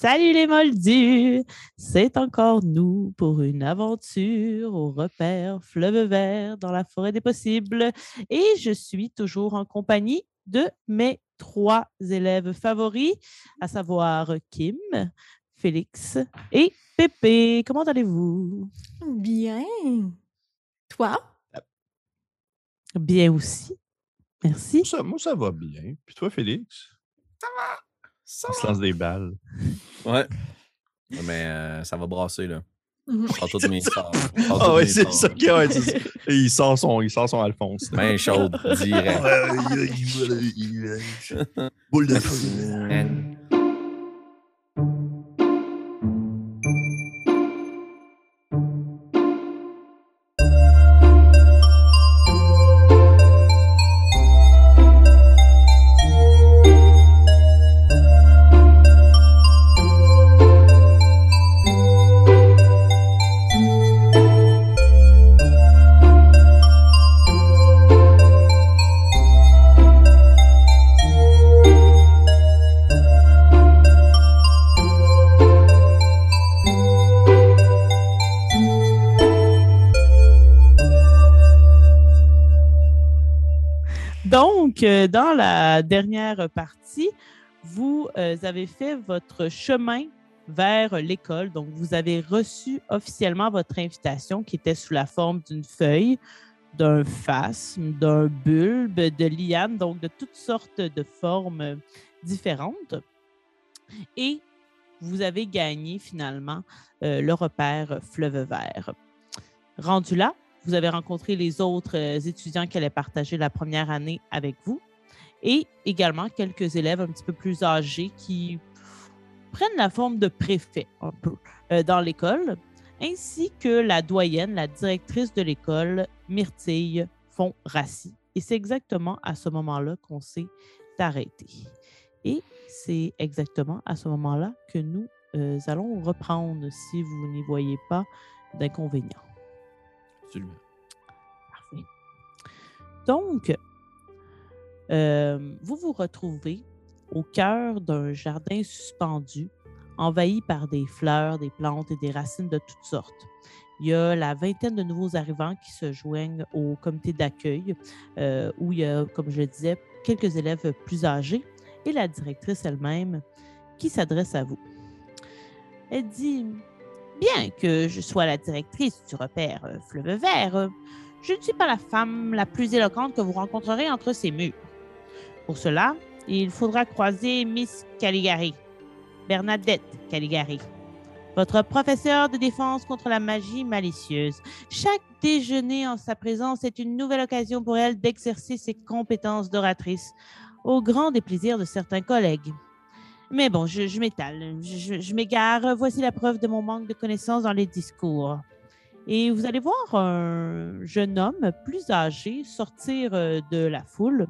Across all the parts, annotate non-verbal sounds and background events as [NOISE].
Salut les moldus! C'est encore nous pour une aventure au repère fleuve vert dans la forêt des possibles. Et je suis toujours en compagnie de mes trois élèves favoris, à savoir Kim, Félix et Pépé. Comment allez-vous? Bien. Toi? Bien aussi. Merci. Ça, moi, ça va bien. Puis toi, Félix? Ça va. Ça On se lance des balles. Ouais. Mais euh, ça va brasser, là. Mhm. Je sors toutes mes [LAUGHS] sorts. Ah ouais, c'est ça. ok, ouais, il sort son, il sort son Alphonse. Main chaude, direct. [LAUGHS] [LAUGHS] Boule de feu. Dernière partie, vous euh, avez fait votre chemin vers l'école. Donc, vous avez reçu officiellement votre invitation qui était sous la forme d'une feuille, d'un phasme, d'un bulbe, de liane, donc de toutes sortes de formes différentes. Et vous avez gagné finalement euh, le repère fleuve vert. Rendu là, vous avez rencontré les autres euh, étudiants qui allaient partager la première année avec vous et également quelques élèves un petit peu plus âgés qui prennent la forme de préfet un peu euh, dans l'école, ainsi que la doyenne, la directrice de l'école, Myrtille Font-Rassi. Et c'est exactement à ce moment-là qu'on s'est arrêté. Et c'est exactement à ce moment-là que nous euh, allons reprendre si vous n'y voyez pas d'inconvénient. Absolument. Parfait. Donc, euh, vous vous retrouvez au cœur d'un jardin suspendu, envahi par des fleurs, des plantes et des racines de toutes sortes. Il y a la vingtaine de nouveaux arrivants qui se joignent au comité d'accueil, euh, où il y a, comme je le disais, quelques élèves plus âgés et la directrice elle-même qui s'adresse à vous. Elle dit Bien que je sois la directrice du repère Fleuve Vert, je ne suis pas la femme la plus éloquente que vous rencontrerez entre ces murs. Pour cela, il faudra croiser Miss Caligari, Bernadette Caligari, votre professeure de défense contre la magie malicieuse. Chaque déjeuner en sa présence est une nouvelle occasion pour elle d'exercer ses compétences d'oratrice, au grand déplaisir de certains collègues. Mais bon, je, m'étale, je, je- je m'égare. Voici la preuve de mon manque de connaissances dans les discours. Et vous allez voir un jeune homme plus âgé sortir euh, de la foule,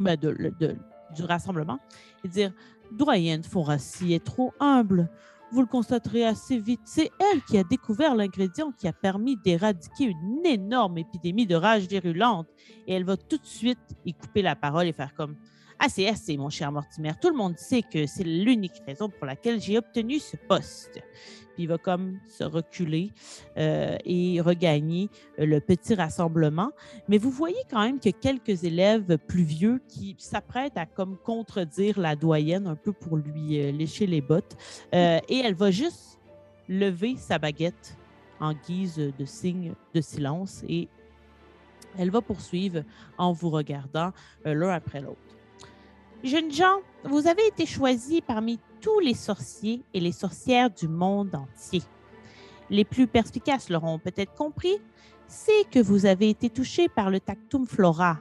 ben, de- de- du rassemblement, et dire Doyenne Forassi est trop humble. Vous le constaterez assez vite. C'est elle qui a découvert l'ingrédient qui a permis d'éradiquer une énorme épidémie de rage virulente. Et elle va tout de suite y couper la parole et faire comme Assez, assez, mon cher Mortimer. Tout le monde sait que c'est l'unique raison pour laquelle j'ai obtenu ce poste. Il va comme se reculer euh, et regagner euh, le petit rassemblement. Mais vous voyez quand même que quelques élèves plus vieux qui s'apprêtent à comme contredire la doyenne un peu pour lui euh, lécher les bottes. Et elle va juste lever sa baguette en guise de signe de silence et elle va poursuivre en vous regardant l'un après l'autre. Jeunes gens, vous avez été choisis parmi tous les sorciers et les sorcières du monde entier. Les plus perspicaces l'auront peut-être compris, c'est que vous avez été touchés par le tactum flora,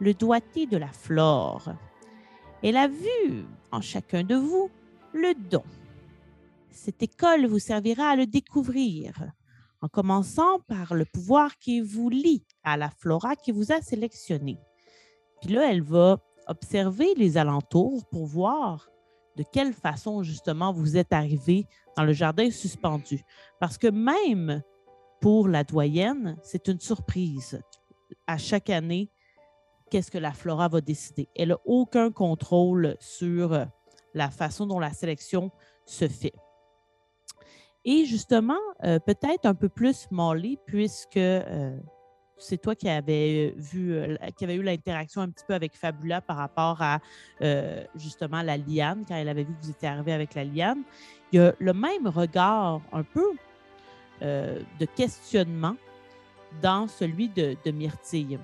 le doigté de la flore. Elle a vu en chacun de vous le don. Cette école vous servira à le découvrir, en commençant par le pouvoir qui vous lie à la flora qui vous a sélectionné. Puis là, elle va observer les alentours pour voir de quelle façon justement vous êtes arrivé dans le jardin suspendu. Parce que même pour la doyenne, c'est une surprise. À chaque année, qu'est-ce que la Flora va décider? Elle n'a aucun contrôle sur euh, la façon dont la sélection se fait. Et justement, euh, peut-être un peu plus Molly, puisque euh, c'est toi qui avais vu, qui avait eu l'interaction un petit peu avec Fabula par rapport à justement la liane, quand elle avait vu que vous étiez arrivé avec la liane. Il y a le même regard un peu de questionnement dans celui de, de Myrtille.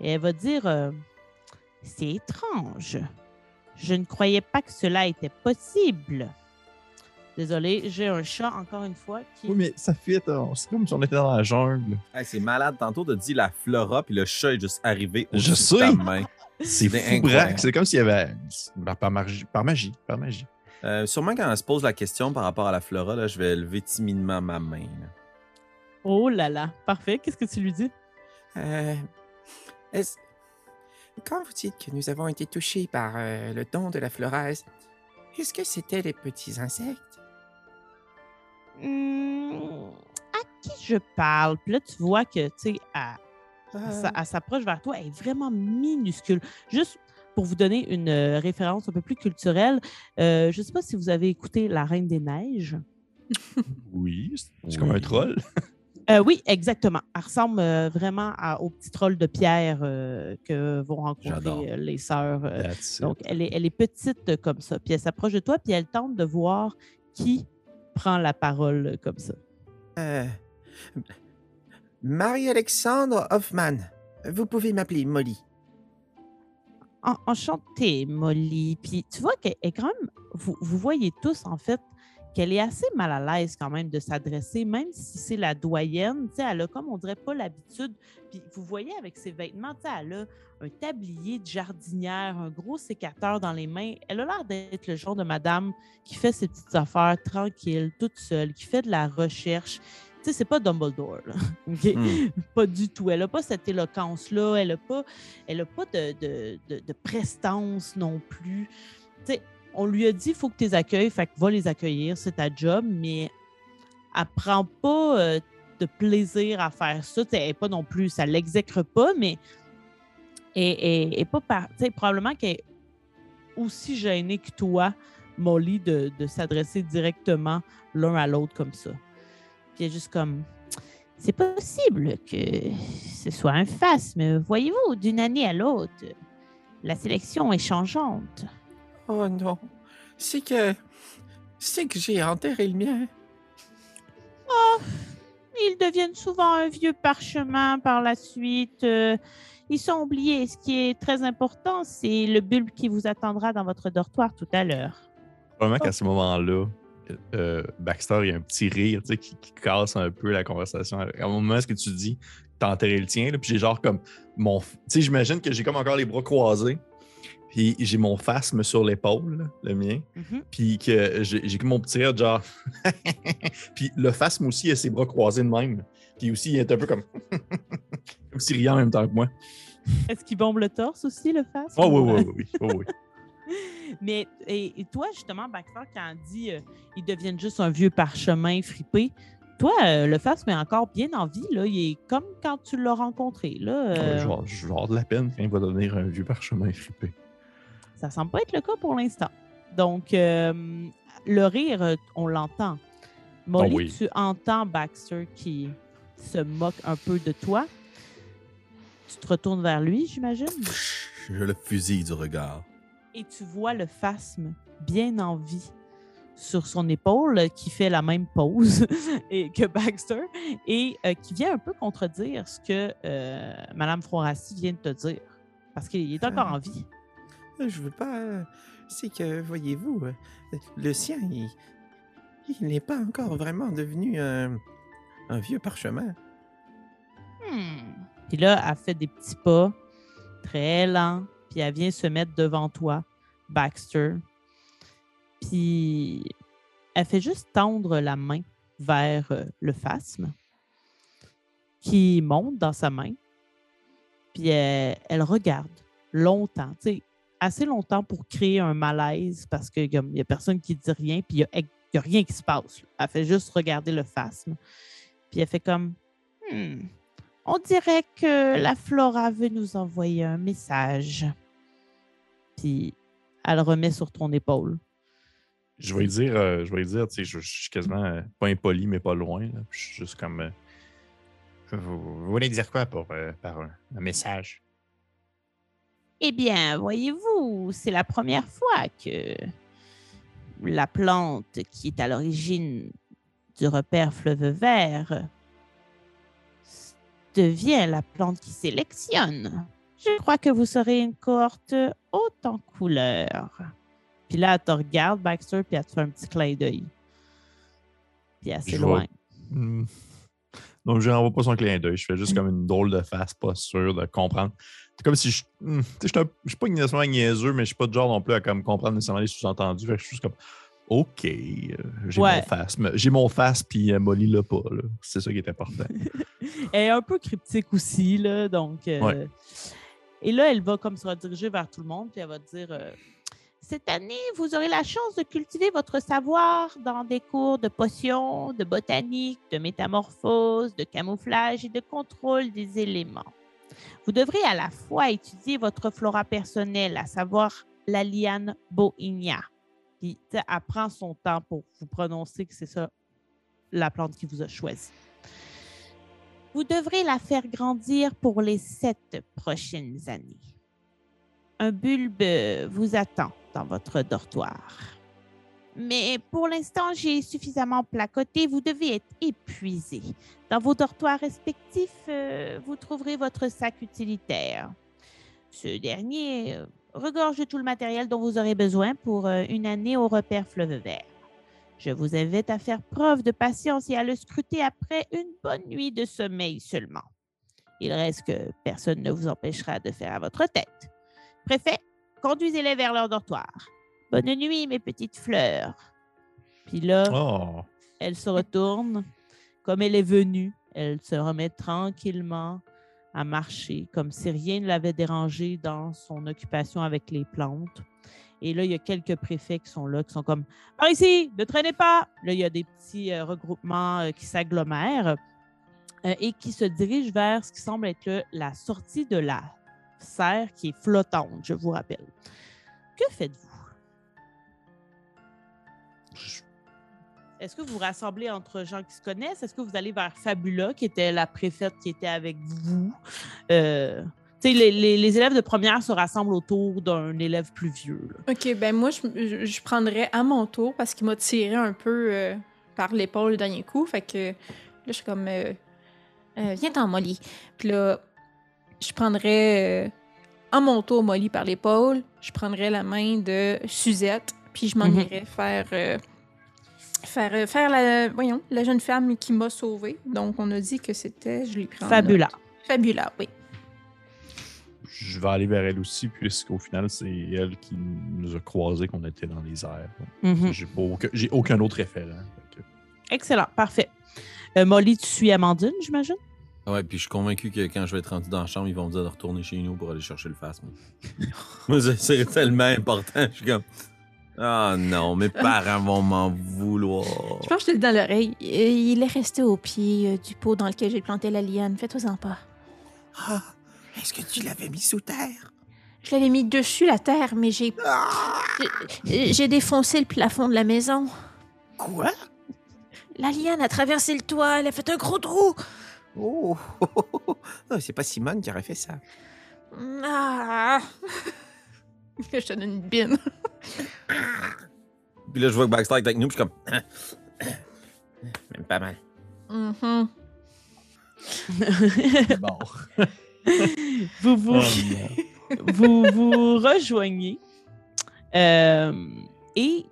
Et elle va dire C'est étrange. Je ne croyais pas que cela était possible. Désolé, j'ai un chat, encore une fois, qui... Oui, mais ça fit. hein. C'est comme si on était dans la jungle. Hey, c'est malade. Tantôt, t'as dit la flora, puis le chat est juste arrivé Je au-dessus de sais. ta main. [LAUGHS] C'est C'est fou. C'est comme s'il y avait. ben, par, magie, par magie. Par magie. Euh, sûrement, quand elle se pose la question par rapport à la flora, là, je vais lever timidement ma main. là. Oh là là, parfait. Qu'est-ce que tu lui dis? Euh, est-ce- Quand vous dites que nous avons été touchés par euh, le don de la floraise, est-ce que c'était les petits insectes? Hmm, à qui je parle? Puis là, tu vois que, tu sais, elle, Euh, elle s'approche vers toi, elle est vraiment minuscule. Juste pour vous donner une euh, référence un peu plus culturelle, euh, je ne sais pas si vous avez écouté La Reine des Neiges. [LAUGHS] Oui. C'est comme un troll. [LAUGHS] Euh, oui, exactement. Elle ressemble euh, vraiment à- au petit troll de pierre euh, que vont rencontrer euh, les sœurs. euh. Donc, elle est, elle est petite euh, comme ça. Puis elle s'approche de toi, puis elle tente de voir qui prend la parole comme ça. euh, Marie-Alexandre Hoffman. Vous pouvez m'appeler Molly. En- enchantée, Molly. Puis tu vois qu'elle est quand même. Vous, vous voyez tous, en fait, qu'elle est assez mal à l'aise quand même de s'adresser, même si c'est la doyenne. Elle a comme on dirait pas l'habitude. Puis vous voyez avec ses vêtements, elle a un tablier de jardinière, un gros sécateur dans les mains. Elle a l'air d'être le genre de madame qui fait ses petites affaires tranquille, toute seule, qui fait de la recherche. Tu sais, c'est pas Dumbledore, là. [LAUGHS] Hmm. Pas du tout. Elle n'a pas cette éloquence-là. Elle n'a pas, elle a pas de, de, de- de prestance non plus. Tu sais, on lui a dit il faut que tu les accueilles, fait que va les accueillir, c'est ta job, mais elle prend pas euh, de plaisir à faire ça. Tu sais, Elle pas non plus, ça l'exécre pas, mais est pas probablement qu'elle est aussi gênée que toi, Molly, de, de s'adresser directement l'un à l'autre comme ça. Puis juste comme c'est possible que ce soit un phasme. Voyez-vous, d'une année à l'autre, la sélection est changeante. Oh non. C'est que. C'est que j'ai enterré le mien. Ils deviennent souvent un vieux parchemin par la suite. Euh, ils sont oubliés. Ce qui est très important, c'est le bulbe qui vous attendra dans votre dortoir tout à l'heure. Probablement qu'à ce moment-là, euh, Baxter, il y a un petit rire tu sais, qui, qui casse un peu la conversation. À un moment, ce que tu dis, t'as enterré le tien, là, puis j'ai genre comme mon. Tu sais, j'imagine que j'ai comme encore les bras croisés, puis j'ai mon phasme sur l'épaule, le mien, Mhm. puis que j'ai comme mon petit rire, genre. [LAUGHS] puis le phasme aussi, il a ses bras croisés de même. Puis aussi, il est un peu comme. comme s'il riait en même temps que moi. Est-ce qu'il bombe le torse aussi, le phasme? Oh, oui, oui, oui. oui. [LAUGHS] Mais et, et toi, justement, Baxter, quand elle dit euh, ils deviennent juste un vieux parchemin fripé, toi, euh, le phasme est encore bien en vie. Là. Il est comme quand tu l'as rencontré. Là, Ouais, euh, je vais- je vais avoir de la peine quand il va devenir un vieux parchemin flippé. Ça semble pas être le cas pour l'instant. Donc, euh, le rire, euh, on l'entend. Molly, Oh oui. tu entends Baxter qui se moque un peu de toi. Tu te retournes vers lui, j'imagine, Je le fusille du regard. et tu vois le phasme bien en vie sur son épaule qui fait la même pose [LAUGHS] et que Baxter et euh, qui vient un peu contredire ce que euh, Madame Froirassi vient de te dire. Parce qu'il est encore Ah. en vie. Euh, Je veux pas. euh, C'est que, voyez-vous, euh, le sien, il. Il n'est pas encore vraiment devenu un. un vieux parchemin. Hmm. Puis là, elle fait des petits pas très lents, puis elle vient se mettre devant toi, Baxter. Puis elle fait juste tendre la main vers le phasme qui monte dans sa main. Puis elle, elle regarde longtemps, tu assez longtemps pour créer un malaise parce qu'il n'y a personne qui dit rien, puis il n'y a, rien qui se passe. Elle fait juste regarder le phasme. Puis elle fait comme Hmm, on dirait que la Flora veut nous envoyer un message. Puis Elle remet sur ton épaule. Je vais lui dire, euh, je vais dire, tu sais, je, je suis quasiment euh, pas impoli, mais pas loin. là. Je suis juste comme. euh, Vous, vous voulez dire quoi pour, euh, par un, un message? Eh bien, voyez-vous, c'est la première fois que la plante qui est à l'origine du repère fleuve vert devient la plante qui sélectionne. Je crois que vous serez une cohorte haute en couleur. Puis là, elle te regarde, Baxter, puis elle te fait un petit clin d'œil. Puis s'éloigne. Hmm. Donc, je n'envoie pas son clin d'œil. Je fais juste comme une drôle de face, pas sûr de comprendre. C'est comme si je. hmm, Je suis un- je suis pas nécessairement niaiseux, mais je suis pas de genre non plus à comme comprendre nécessairement les sous-entendus. Fait que je suis juste comme. OK, euh, j'ai Ouais. mon face. J'ai mon face, puis euh, Molly l'a pas. là. C'est ça qui est important. [LAUGHS] Elle est un peu cryptique aussi, là, donc... euh, Ouais. Et là, elle va comme se rediriger vers tout le monde, puis elle va dire... euh, Cette année, vous aurez la chance de cultiver votre savoir dans des cours de potions, de botanique, de métamorphose, de camouflage et de contrôle des éléments. Vous devrez à la fois étudier votre flora personnelle, à savoir la liane Boinia. Puis, elle prend son temps pour vous prononcer que c'est ça la plante qui vous a choisi. Vous devrez la faire grandir pour les sept prochaines années. Un bulbe vous attend dans votre dortoir. Mais pour l'instant, j'ai suffisamment placoté. Vous devez être épuisé. Dans vos dortoirs respectifs, euh, vous trouverez votre sac utilitaire. Ce dernier euh, regorge tout le matériel dont vous aurez besoin pour euh, une année au repère fleuve vert. Je vous invite à faire preuve de patience et à le scruter après une bonne nuit de sommeil seulement. Il reste que personne ne vous empêchera de faire à votre tête. Préfet, conduisez-les vers leur dortoir. Bonne nuit, mes petites fleurs. Puis là, Oh, elle se retourne comme elle est venue. Elle se remet tranquillement à marcher, comme si rien ne l'avait dérangé dans son occupation avec les plantes. Et là, il y a quelques préfets qui sont là, qui sont comme Par ici, ne traînez pas. Là, il y a des petits euh, regroupements euh, qui s'agglomèrent euh, et qui se dirigent vers ce qui semble être le- la sortie de la serre qui est flottante, je vous rappelle. Que faites-vous? Je- Est-ce que vous vous rassemblez entre gens qui se connaissent? Est-ce que vous allez vers Fabula, qui était la préfète qui était avec vous? Euh, les, les- les élèves de première se rassemblent autour d'un élève plus vieux. là. Ok, ben moi, je, je, prendrais à mon tour parce qu'il m'a tiré un peu euh, par l'épaule le dernier coup. Fait que là, je suis comme. euh, euh, Viens-t'en, Molly. Puis là, je prendrais à mon tour Molly par l'épaule. Je prendrais la main de Suzette. Puis je m'en Mhm. irais faire. Faire, euh, faire la, voyons, la jeune femme qui m'a sauvée. Donc, on a dit que c'était, je l'ai pris en Fabula. note. Fabula, oui. je vais aller vers elle aussi, puisqu'au final, c'est elle qui nous a croisés qu'on était dans les airs. J'ai pas aucun, j'ai aucun autre référent. Excellent, parfait. Euh, Molly, tu suis Amandine, j'imagine? Ouais, puis je suis convaincu que quand je vais être rendu dans la chambre, ils vont me dire de retourner chez nous pour aller chercher le phasme. [LAUGHS] C'est tellement important. Je suis comme. Ah non, mes [LAUGHS] parents vont m'en vouloir. Je pense que je te le dis dans l'oreille. Euh, Il est resté au pied euh, du pot dans lequel j'ai planté la liane. Fais-toi-en pas. Ah, est-ce que tu l'avais mis sous terre? Je l'avais mis dessus la terre, mais j'ai Ah! j'ai- j'ai défoncé le plafond de la maison. Quoi? La liane a traversé le toit. Elle a fait un gros trou. Oh! [LAUGHS] Ah, C'est pas Simone qui aurait fait ça. Ah! [LAUGHS] [LAUGHS] je te donne une bine. Puis là, je vois que Baxter est avec nous, puis je suis comme. Même pas mal. Mhm. Bon. [LAUGHS] vous, vous, Oh, [LAUGHS] vous vous rejoignez euh, et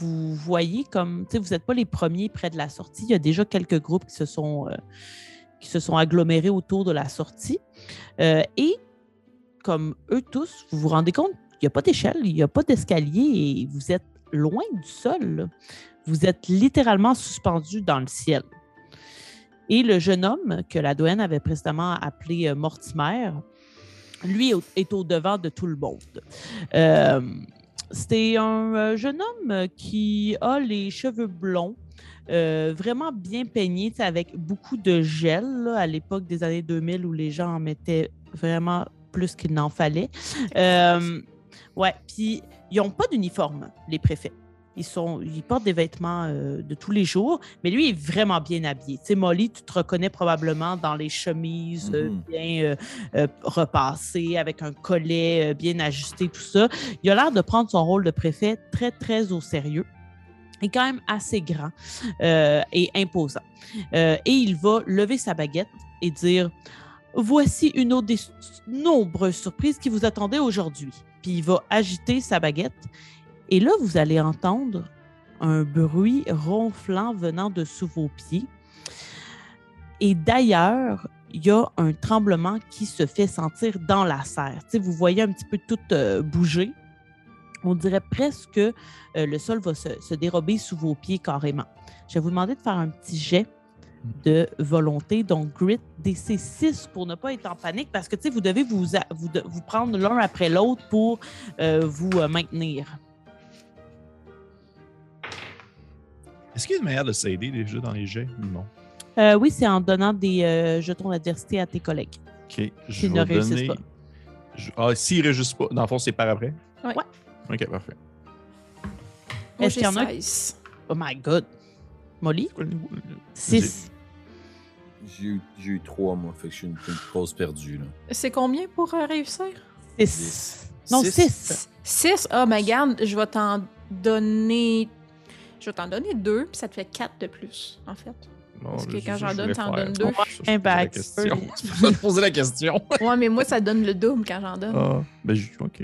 vous voyez comme, tu sais, vous n'êtes pas les premiers près de la sortie. Il y a déjà quelques groupes qui se sont, euh, qui se sont agglomérés autour de la sortie. Euh, et comme eux tous, vous vous rendez compte n'y a pas d'échelle, il n'y a pas d'escalier et vous êtes loin du sol. Vous êtes littéralement suspendu dans le ciel. Et le jeune homme que la douane avait précédemment appelé euh, Mortimer, lui est au- est au-devant de tout le monde. Euh, C'était un euh, jeune homme qui a les cheveux blonds, vraiment bien peignés, avec beaucoup de gel à l'époque des années 2000 où les gens en mettaient vraiment plus qu'il n'en fallait. Ouais, puis ils n'ont pas d'uniforme, les préfets. Ils, sont, ils portent des vêtements euh, de tous les jours, mais lui est vraiment bien habillé. Tu sais, Molly, tu te reconnais probablement dans les chemises euh, Mhm. bien euh, repassées, avec un collet bien ajusté, tout ça. Il a l'air de prendre son rôle de préfet très, très au sérieux. Il est quand même assez grand euh, et imposant. Euh, et il va lever sa baguette et dire Voici une autre des nombreuses surprises qui vous attendaient aujourd'hui. Puis il va agiter sa baguette. Et là, vous allez entendre un bruit ronflant venant de sous vos pieds. Et d'ailleurs, il y a un tremblement qui se fait sentir dans la serre. Tu sais, vous voyez un petit peu tout euh, bouger. On dirait presque que euh, le sol va se, se dérober sous vos pieds carrément. Je vais vous demander de faire un petit jet de volonté, donc grit DC 6 pour ne pas être en panique parce que tu sais, vous devez vous, vous, de- vous prendre l'un après l'autre pour euh, vous euh, maintenir. Est-ce qu'il y a une manière de s'aider déjà dans les jets? Non? Euh, oui, c'est en donnant des euh, jetons d'adversité à tes collègues. OK. Je ne réussissent donner... pas. Je- Ah, s'ils ne réussissent pas, dans le fond, c'est par après? Ouais. Ouais. OK, parfait. Est-ce qu'il y en a- 16. Oh my God. Molly? C'est quoi le niveau? 6. J'ai eu, eu trois, moi. Fait que je suis une, une cause perdue, là. C'est combien pour euh, réussir? 6. Non, Six. 6. 6? Ah, mais garde, je vais t'en donner. Je vais t'en donner deux, puis ça te fait quatre de plus, en fait. Non, Parce que quand j'en donne, t'en donnes C'est deux. pour ça que je Un posais la back. question. C'est pour ça que je posais la question. [LAUGHS] Ouais, mais moi, ça donne le double quand j'en donne. Ah, ben, je- OK.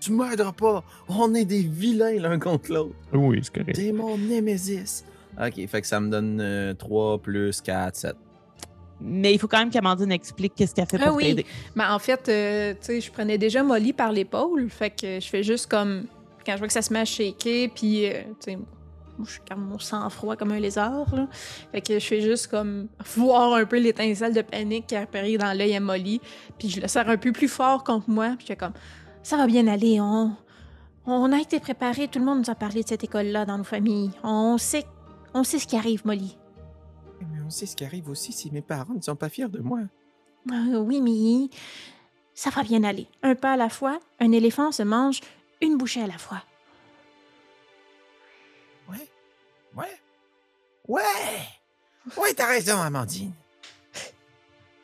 Tu m'aideras pas. On est des vilains l'un contre l'autre. Oui, c'est correct. T'es mon némésis. Ok, fait que ça me donne 3 plus 4, 7. Mais il faut quand même qu'Amandine explique qu'est-ce qu'elle fait Ah pour oui. t'aider. Mais en fait, euh, tu sais, je prenais déjà Molly par l'épaule, fait que je fais juste comme. Quand je vois que ça se met à shaker, puis, euh, tu sais, je garde mon sang-froid comme un lézard, là. Fait que je fais juste comme voir un peu l'étincelle de panique qui apparaît dans l'œil à Molly, puis je le serre un peu plus fort contre moi, puis je fais comme. Ça va bien aller, on. On a été préparés, tout le monde nous a parlé de cette école-là dans nos familles. On sait. On sait ce qui arrive, Molly. Mais on sait ce qui arrive aussi si mes parents ne sont pas fiers de moi. Euh, oui, mais ça va bien aller. Un pas à la fois, un éléphant se mange une bouchée à la fois. Ouais. Ouais. Ouais. Ouais, t'as raison, Amandine.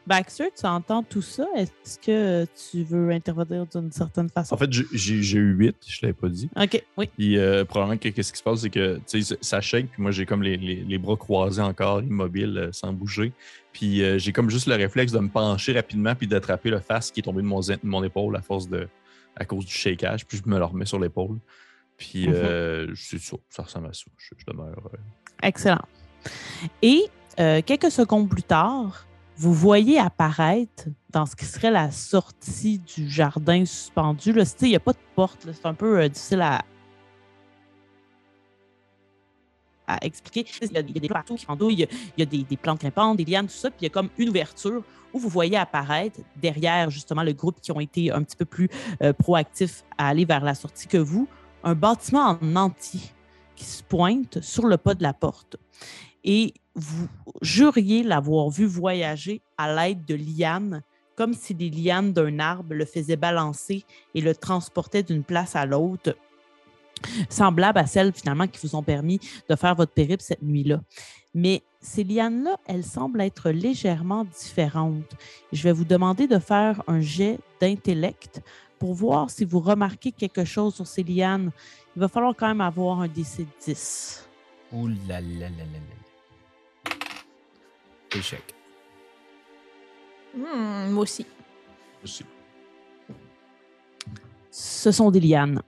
Baxter, tu entends tout ça? Est-ce que tu veux intervenir d'une certaine façon? En fait, j'ai- eu 8, je l'avais pas dit. OK, oui. Puis euh, probablement que qu'est-ce qui se passe, c'est que tu sais, ça shake, puis moi j'ai comme les, les- les bras croisés encore, immobiles, euh, sans bouger. Puis euh, j'ai comme juste le réflexe de me pencher rapidement puis d'attraper le face qui est tombé de mon, de mon épaule à force de à cause du shakeage, puis je me le remets sur l'épaule. Puis Mhm. euh, c'est ça, ça ressemble à ça. Je, je demeure. euh, Excellent. Et quelques secondes plus tard, vous voyez apparaître dans ce qui serait la sortie du jardin suspendu. Il n'y a pas de porte. C'est un peu euh, difficile à, expliquer. Il y a, des partout qui il y a, y a des, des plantes grimpantes, des lianes, tout ça. Puis il y a comme une ouverture où vous voyez apparaître derrière justement le groupe qui ont été un petit peu plus euh, proactifs à aller vers la sortie que vous, un bâtiment en entier qui se pointe sur le pas de la porte. Et vous juriez l'avoir vu voyager à l'aide de lianes, comme si les lianes d'un arbre le faisaient balancer et le transportaient d'une place à l'autre, semblable à celles finalement qui vous ont permis de faire votre périple cette nuit-là. Mais ces lianes-là, elles semblent être légèrement différentes. Je vais vous demander de faire un jet d'intellect pour voir si vous remarquez quelque chose sur ces lianes. Il va falloir quand même avoir un DC 10. Ouh là là là là là. Échec. Hmm, moi aussi. aussi. ce sont des lianes.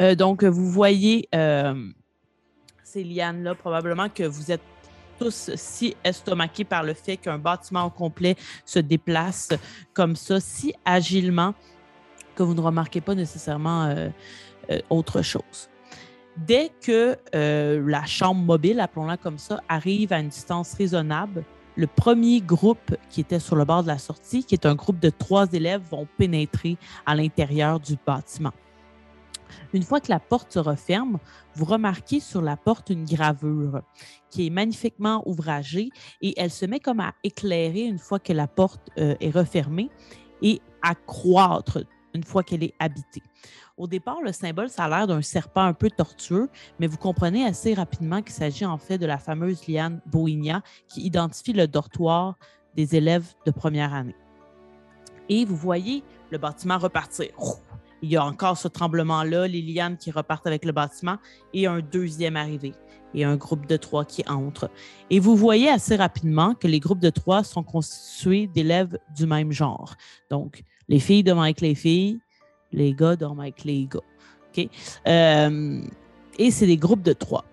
Euh, donc, vous voyez euh, ces lianes-là, probablement que vous êtes tous si estomaqués par le fait qu'un bâtiment au complet se déplace comme ça, si agilement, que vous ne remarquez pas nécessairement euh, euh, autre chose. Dès que euh, la chambre mobile, appelons-la comme ça, arrive à une distance raisonnable, le premier groupe qui était sur le bord de la sortie, qui est un groupe de trois élèves, vont pénétrer à l'intérieur du bâtiment. Une fois que la porte se referme, vous remarquez sur la porte une gravure qui est magnifiquement ouvragée et elle se met comme à éclairer une fois que la porte euh, est refermée et à croître une fois qu'elle est habitée. Au départ, le symbole, ça a l'air d'un serpent un peu tortueux, mais vous comprenez assez rapidement qu'il s'agit en fait de la fameuse liane Boinia qui identifie le dortoir des élèves de première année. Et vous voyez le bâtiment repartir. Il y a encore ce tremblement-là, les lianes qui repartent avec le bâtiment et un deuxième arrivé et un groupe de trois qui entre. Et vous voyez assez rapidement que les groupes de trois sont constitués d'élèves du même genre. Donc, les filles dorment avec les filles, les gars dorment avec les gars. OK? Euh, et c'est des groupes de trois.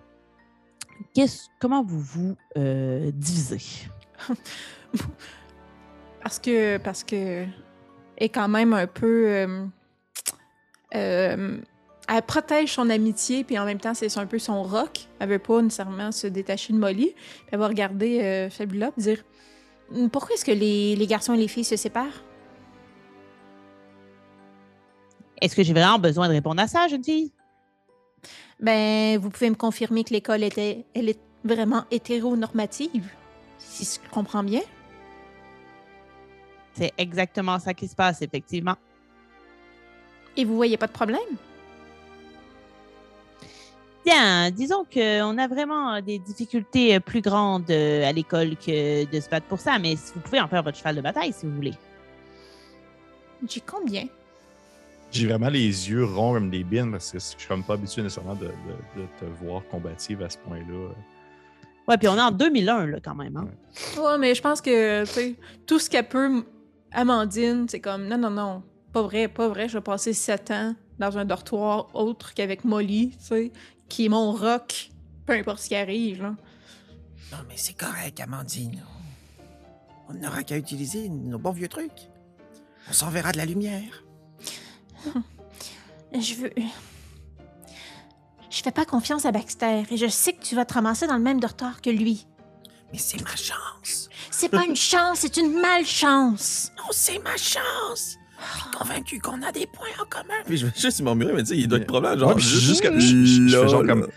Comment vous vous euh, divisez? [LAUGHS] Parce que, parce que, est quand même un peu. euh, elle protège son amitié, puis en même temps, c'est un peu son rock. Elle veut pas nécessairement se détacher de Molly. Puis elle va regarder Fabula dire Pourquoi est-ce que les garçons et les filles se séparent Est-ce que j'ai vraiment besoin de répondre à ça, jeune fille? Ben, vous pouvez me confirmer que l'école était, elle est vraiment hétéronormative, si je comprends bien. C'est exactement ça qui se passe, effectivement. Et vous voyez pas de problème? Bien, disons qu'on a vraiment des difficultés euh, plus grandes euh, à l'école que de se battre pour ça, mais vous pouvez en faire votre cheval de bataille si vous voulez. J'ai combien? J'ai vraiment les yeux ronds comme des bines parce que je suis comme pas habitué nécessairement de, de- de te voir combative à ce point-là. Ouais, puis on est en 2001, là, quand même. Hein? Ouais, mais je pense que, tu sais, tout ce qu'elle peut, Amandine, c'est comme, non, non, non, pas vrai, pas vrai, je vais passer sept ans dans un dortoir autre qu'avec Molly, tu sais, qui est mon rock, peu importe ce qui arrive, là. Non, mais c'est correct, Amandine. On n'aura qu'à utiliser nos bons vieux trucs. On s'enverra de la lumière. Je veux... Je fais pas confiance à Baxter, et je sais que tu vas te ramasser dans le même dortoir que lui. Mais c'est ma chance. C'est pas une chance, c'est une malchance. Non, c'est ma chance. Je suis convaincu qu'on a des points en commun. Puis je vais juste murmurer, mais tu sais, il doit être probable. Genre, Ouais, juste comme- je- je- je fais genre Lol. comme-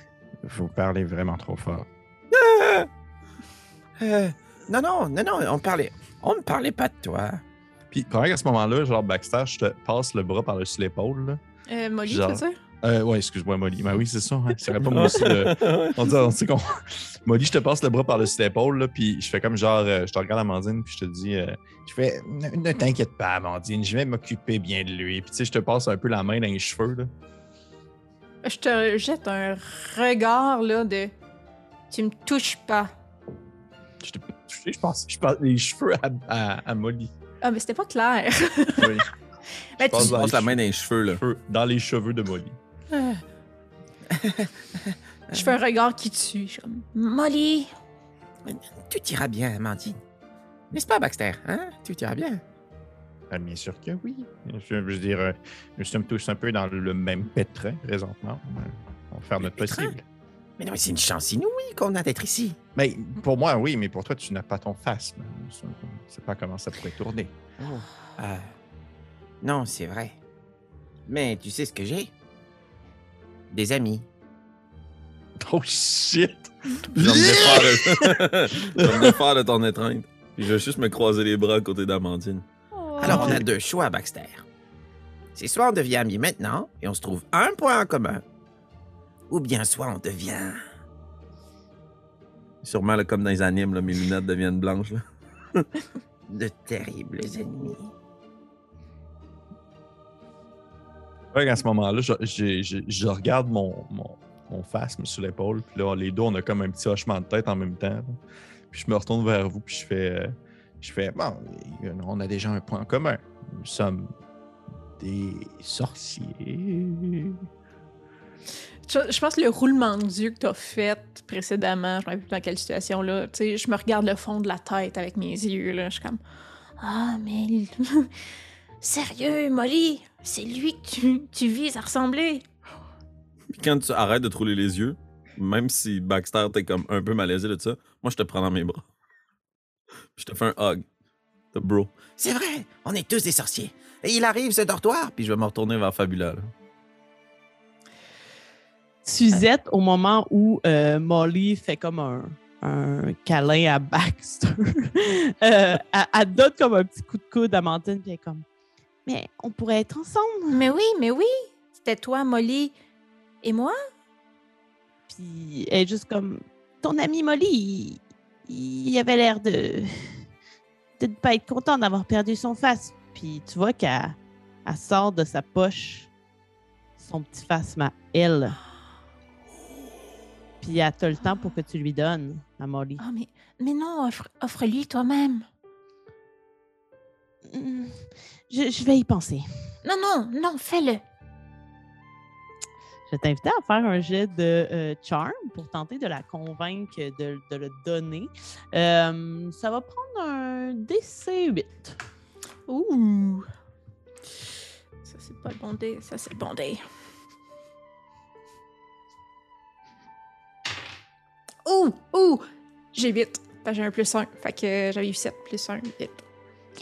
Vous parlez vraiment trop fort. Euh, non, non, non, non, on parlait. On ne parlait pas de toi. Puis, pareil, à ce moment-là, genre, Baxter, je te passe le bras par-dessus l'épaule. là. Euh, Molly, Genre- tu sais? Euh, ouais, excuse-moi, Molly. Ben oui, c'est ça. Hein. C'est pas [LAUGHS] moi aussi. On dit, on sait qu'on. [LAUGHS] Molly, je te passe le bras par-dessus l'épaule, là, puis je fais comme genre, euh, je te regarde Amandine, puis je te dis, euh, Je fais, ne, ne t'inquiète pas, Amandine, je vais m'occuper bien de lui. puis tu sais, je te passe un peu la main dans les cheveux, là. Je te jette un regard, là, de... Tu me touches pas. Je te touché, je passe, je passe les cheveux à, à, à Molly. Ah, mais c'était pas clair. Oui. [LAUGHS] Ben, Je passe tu- dans Passe les la main dans les cheveux, là. cheveux, dans les cheveux de Molly. [LAUGHS] Je fais un regard qui tue. Je suis comme, Molly! Tout ira bien, Amandine. N'est-ce pas, Baxter? Hein? Tout ira bien. Ah, bien sûr que oui. Je, veux dire, euh, nous sommes tous un peu dans le même pétrin présentement. On va faire notre pétrin? possible. Mais non, c'est une chance inouïe qu'on a d'être ici. Mais pour moi, oui, mais pour toi, tu n'as pas ton phasme. Je ne sais pas comment ça pourrait tourner. Euh, non, c'est vrai. Mais tu sais ce que j'ai? Des amis. Oh shit! [LAUGHS] Je vais me défaire de... ton étreinte. Puis je vais juste me croiser les bras à côté d'Amandine. Alors, on a deux choix, Baxter. C'est soit on devient amis maintenant et on se trouve un point en commun, ou bien soit on devient. Sûrement, là, comme dans les animes, là, mes lunettes deviennent blanches. Là. [LAUGHS] de terribles ennemis. Ouais, à ce moment-là, je, regarde mon, mon, mon phasme sur l'épaule, puis là, les deux, on a comme un petit hochement de tête en même temps. là. Puis je me retourne vers vous, puis je fais, euh, je fais, Bon, on a déjà un point en commun. Nous sommes des sorciers. Je, je pense que le roulement d'yeux que t'as fait précédemment, je me rappelle plus dans quelle situation, là, tu sais, je me regarde le fond de la tête avec mes yeux, là, je suis comme, ah, mais... [LAUGHS] Sérieux, Molly, c'est lui que tu, tu vises à ressembler. Puis quand tu arrêtes de te rouler les yeux, même si Baxter t'es comme un peu malaisé de ça, moi, je te prends dans mes bras. Puis je te fais un hug. The bro. C'est vrai, on est tous des sorciers. Et il arrive ce dortoir. Puis je vais me retourner vers Fabula. là. Suzette, au moment où euh, Molly fait comme un, un câlin à Baxter, [LAUGHS] euh, elle, elle donne comme un petit coup de coude à Amandine, puis elle est comme Mais on pourrait être ensemble. Mais oui, mais oui. C'était toi, Molly et moi. Puis elle est juste comme ton ami Molly, il, il avait l'air de de ne pas être content d'avoir perdu son face. Puis tu vois qu'elle elle sort de sa poche son petit phasme à elle. Puis elle t'a le temps pour que tu lui donnes à Molly. Oh, mais, mais non, offre- offre-lui toi-même. Hmm, Je, je vais y penser. Non, non, non, fais-le. Je vais t'inviter à faire un jet de euh, charm pour tenter de la convaincre de, de le donner. Euh, ça va prendre un DC8. Ouh. Ça, c'est pas le bon dé. Ça, c'est le bon dé. Ouh! Ouh! J'ai 8. Fait que j'ai un plus 1. Fait que j'avais eu 7 plus 1, 8.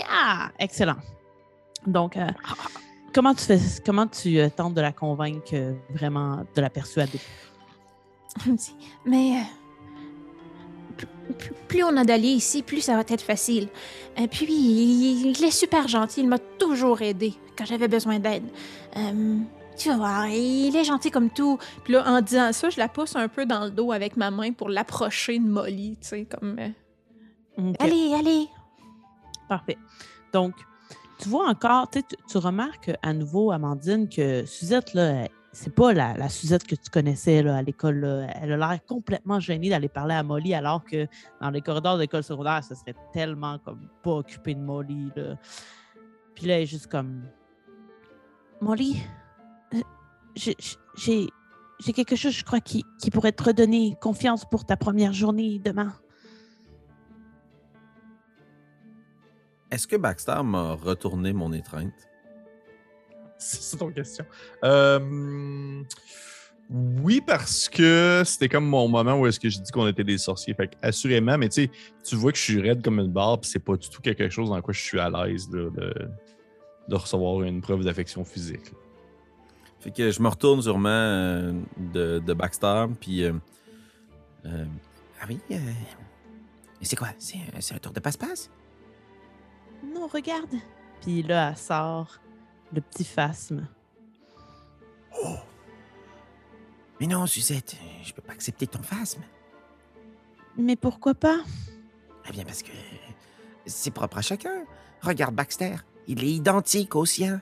Ah, excellent. Donc, euh, comment tu fais, comment tu euh, tentes de la convaincre euh, vraiment, de la persuader? Elle me dit, mais euh, plus, plus- on a d'alliés ici, plus ça va être facile. Et puis, il, il est super gentil. Il m'a toujours aidé quand j'avais besoin d'aide. Tu vas voir, il est gentil comme tout. Puis là, en disant ça, je la pousse un peu dans le dos avec ma main pour l'approcher de Molly, tu sais, comme... euh, Allez, allez! Parfait. Donc, tu vois encore, tu, tu- remarques à nouveau, Amandine, que Suzette, là, c'est pas la, la Suzette que tu connaissais là, à l'école. là. Elle a l'air complètement gênée d'aller parler à Molly, alors que dans les corridors de l'école secondaire, ça serait tellement comme pas occupé de Molly. Là. Puis là, elle est juste comme Molly, j'ai- j'ai quelque chose, je crois, qui, qui pourrait te redonner confiance pour ta première journée demain. Est-ce que Baxter m'a retourné mon étreinte? C'est ça ton question. Euh, oui, parce que c'était comme mon moment où est-ce que j'ai dit qu'on était des sorciers. Fait que, assurément, mais tu sais, tu vois que je suis raide comme une barre, puis c'est pas du tout quelque chose dans quoi je suis à l'aise de, de recevoir une preuve d'affection physique. là. Fait que je me retourne sûrement euh, de, de Baxter, puis... euh, euh, Ah oui? c'est quoi? C'est un- c'est un tour de passe-passe? Non, regarde. Puis là, elle sort le petit phasme. Oh! Mais non, Suzette, je peux pas accepter ton phasme. Mais pourquoi pas? Eh bien, parce que c'est propre à chacun. Regarde Baxter, il est identique au sien.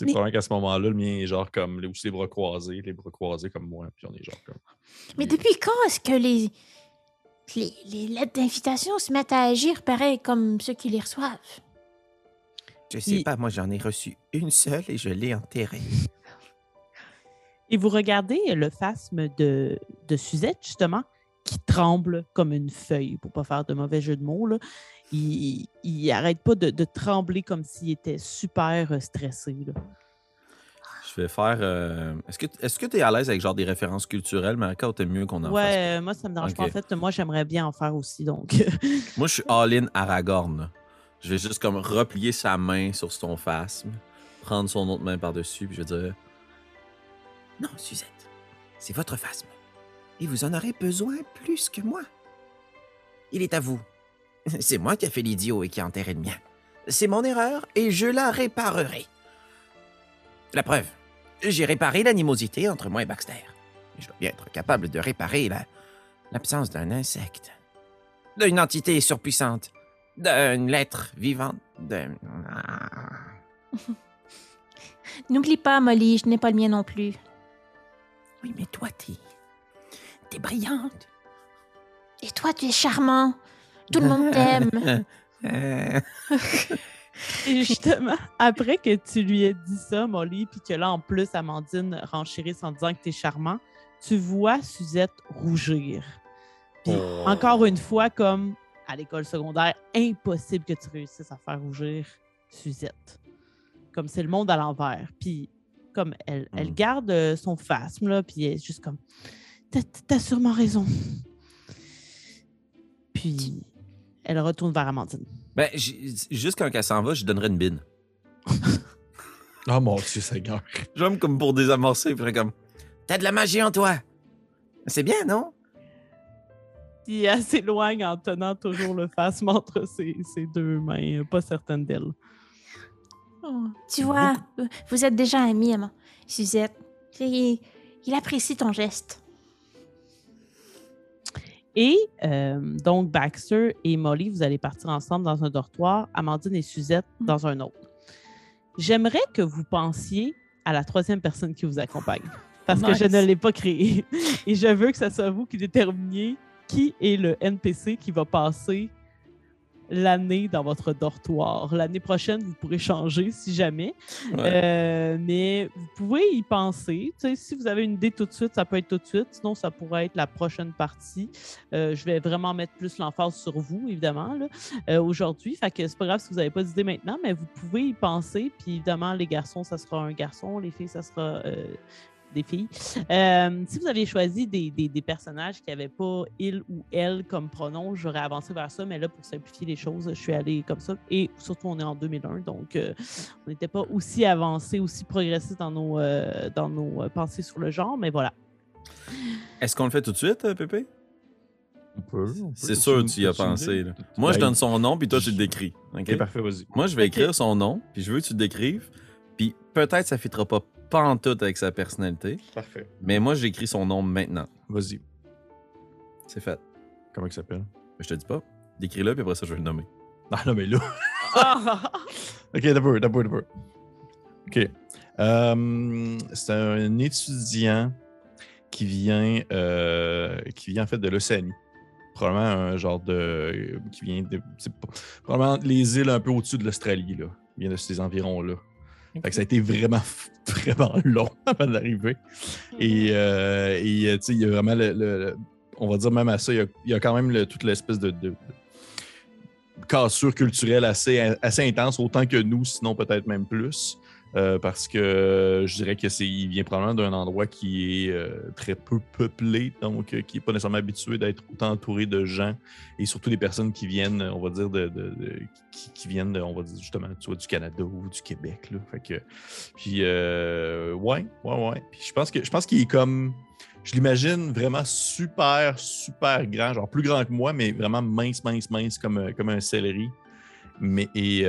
C'est Mais- probablement qu'à ce moment-là, le mien est genre comme les, aussi les bras croisés, les bras croisés comme moi, puis on est genre comme. Mais depuis quand est-ce que les, les, les lettres d'invitation se mettent à agir pareil comme ceux qui les reçoivent? Je sais Il- pas, moi j'en ai reçu une seule et je l'ai enterrée. Et vous regardez le phasme de, de Suzette, justement, qui tremble comme une feuille, pour pas faire de mauvais jeu de mots. Là. Il, il arrête pas de, de trembler comme s'il était super euh, stressé. là. je vais faire... euh, Est-ce que tu es à l'aise avec genre des références culturelles, Marika, ou t'es mieux qu'on en fasse? Ouais, euh, moi, ça me dérange pas. En fait, moi, j'aimerais bien en faire aussi. Donc, [LAUGHS] Moi, je suis all-in Aragorn. Je vais juste comme replier sa main sur son phasme, prendre son autre main par-dessus, puis je vais dire... Non, Suzette, c'est votre phasme. Et vous en aurez besoin plus que moi. Il est à vous. C'est moi qui ai fait l'idiot et qui a enterré le mien. C'est mon erreur et je la réparerai. La preuve, j'ai réparé l'animosité entre moi et Baxter. Je dois bien être capable de réparer la- l'absence d'un insecte, d'une entité surpuissante, d'une lettre vivante, d'un... [LAUGHS] N'oublie pas, Molly, je n'ai pas le mien non plus. Oui, mais toi, t'es... T'es brillante. Et toi, tu es charmant. Tout le monde t'aime. [LAUGHS] Et justement, après que tu lui aies dit ça, Molly, puis que là, en plus, Amandine renchérisse en disant que t'es charmant, tu vois Suzette rougir. Puis Oh. encore une fois, comme à l'école secondaire, impossible que tu réussisses à faire rougir Suzette. Comme c'est le monde à l'envers. Puis comme elle, elle Mm. garde euh, son phasme, là, puis elle est juste comme T'as- T'as sûrement raison. Puis elle retourne vers Amandine. Ben, j'ai- juste quand elle s'en va, je donnerais une bine. [LAUGHS] Oh mon Dieu, Seigneur. J'aime comme pour désamorcer, puis comme... T'as de la magie en toi. C'est bien, non? Puis elle s'éloigne en tenant toujours le phasme entre [LAUGHS] ses, ses deux mains, pas certaine d'elle. Oh, Tu vois, euh, vous êtes déjà amis. Suzette, il, il apprécie ton geste. Et euh, donc, Baxter et Molly, vous allez partir ensemble dans un dortoir, Amandine et Suzette dans un autre. J'aimerais que vous pensiez à la troisième personne qui vous accompagne, parce que je ne l'ai pas créée. [LAUGHS] Et je veux que ce soit vous qui déterminiez qui est le NPC qui va passer l'année dans votre dortoir. L'année prochaine, vous pourrez changer si jamais. Ouais. Euh, mais vous pouvez y penser. Si vous avez une idée tout de suite, ça peut être tout de suite. Sinon, ça pourrait être la prochaine partie. Euh, je vais vraiment mettre plus l'emphase sur vous, évidemment, là, euh, aujourd'hui. Fait que c'est pas grave si vous n'avez pas d'idée maintenant, mais vous pouvez y penser. Puis évidemment, les garçons, ça sera un garçon. Les filles, ça sera euh, des filles. Euh, si vous aviez choisi des, des- des personnages qui n'avaient pas il ou elle comme pronom, j'aurais avancé vers ça, mais là, pour simplifier les choses, je suis allée comme ça. Et surtout, on est en 2001, donc euh, on n'était pas aussi avancé, aussi progressiste dans nos, euh, dans nos euh, pensées sur le genre, mais voilà. Est-ce qu'on le fait tout de suite, Pépé? C'est sûr que tu y as pensé. là. Moi, je Ben, donne son nom, puis toi, tu le décris. OK? Ok, parfait, vas-y. Moi, je vais écrire son nom, puis je veux que tu le décrives. Peut-être ça ne fitera pas pantoute avec sa personnalité, Parfait. mais moi, j'écris son nom maintenant. Vas-y. C'est fait. Comment il s'appelle? Je te dis pas. Décris-le, puis après ça, je vais le nommer. Ah non, mais là. [LAUGHS] Ok, d'abord, d'abord, d'abord. Ok. Euh, c'est un étudiant qui vient, euh, qui vient en fait de l'Océanie. Probablement un genre de. qui vient de. pas- probablement les îles un peu au-dessus de l'Australie, là. Il vient de ces environs-là. Fait que ça a été vraiment, [LAUGHS] vraiment long [LAUGHS] avant d'arriver. Et, euh, et, euh, tu sais, il y a vraiment le, On va dire même à ça, il y a, il y a quand même le- toute l'espèce de, de- de cassure culturelle assez, assez intense, autant que nous, sinon peut-être même plus. Euh, parce que je dirais que c'est il vient probablement d'un endroit qui est euh, très peu peuplé, donc euh, qui n'est pas nécessairement habitué d'être autant entouré de gens et surtout des personnes qui viennent, on va dire, de, qui, viennent, on va dire justement, du Canada ou du Québec. Là. Fait que, puis ouais, ouais, ouais. Je pense que je pense qu'il est comme, je l'imagine vraiment super, super grand, genre plus grand que moi, mais vraiment mince, mince, mince comme, comme un céleri. Mais et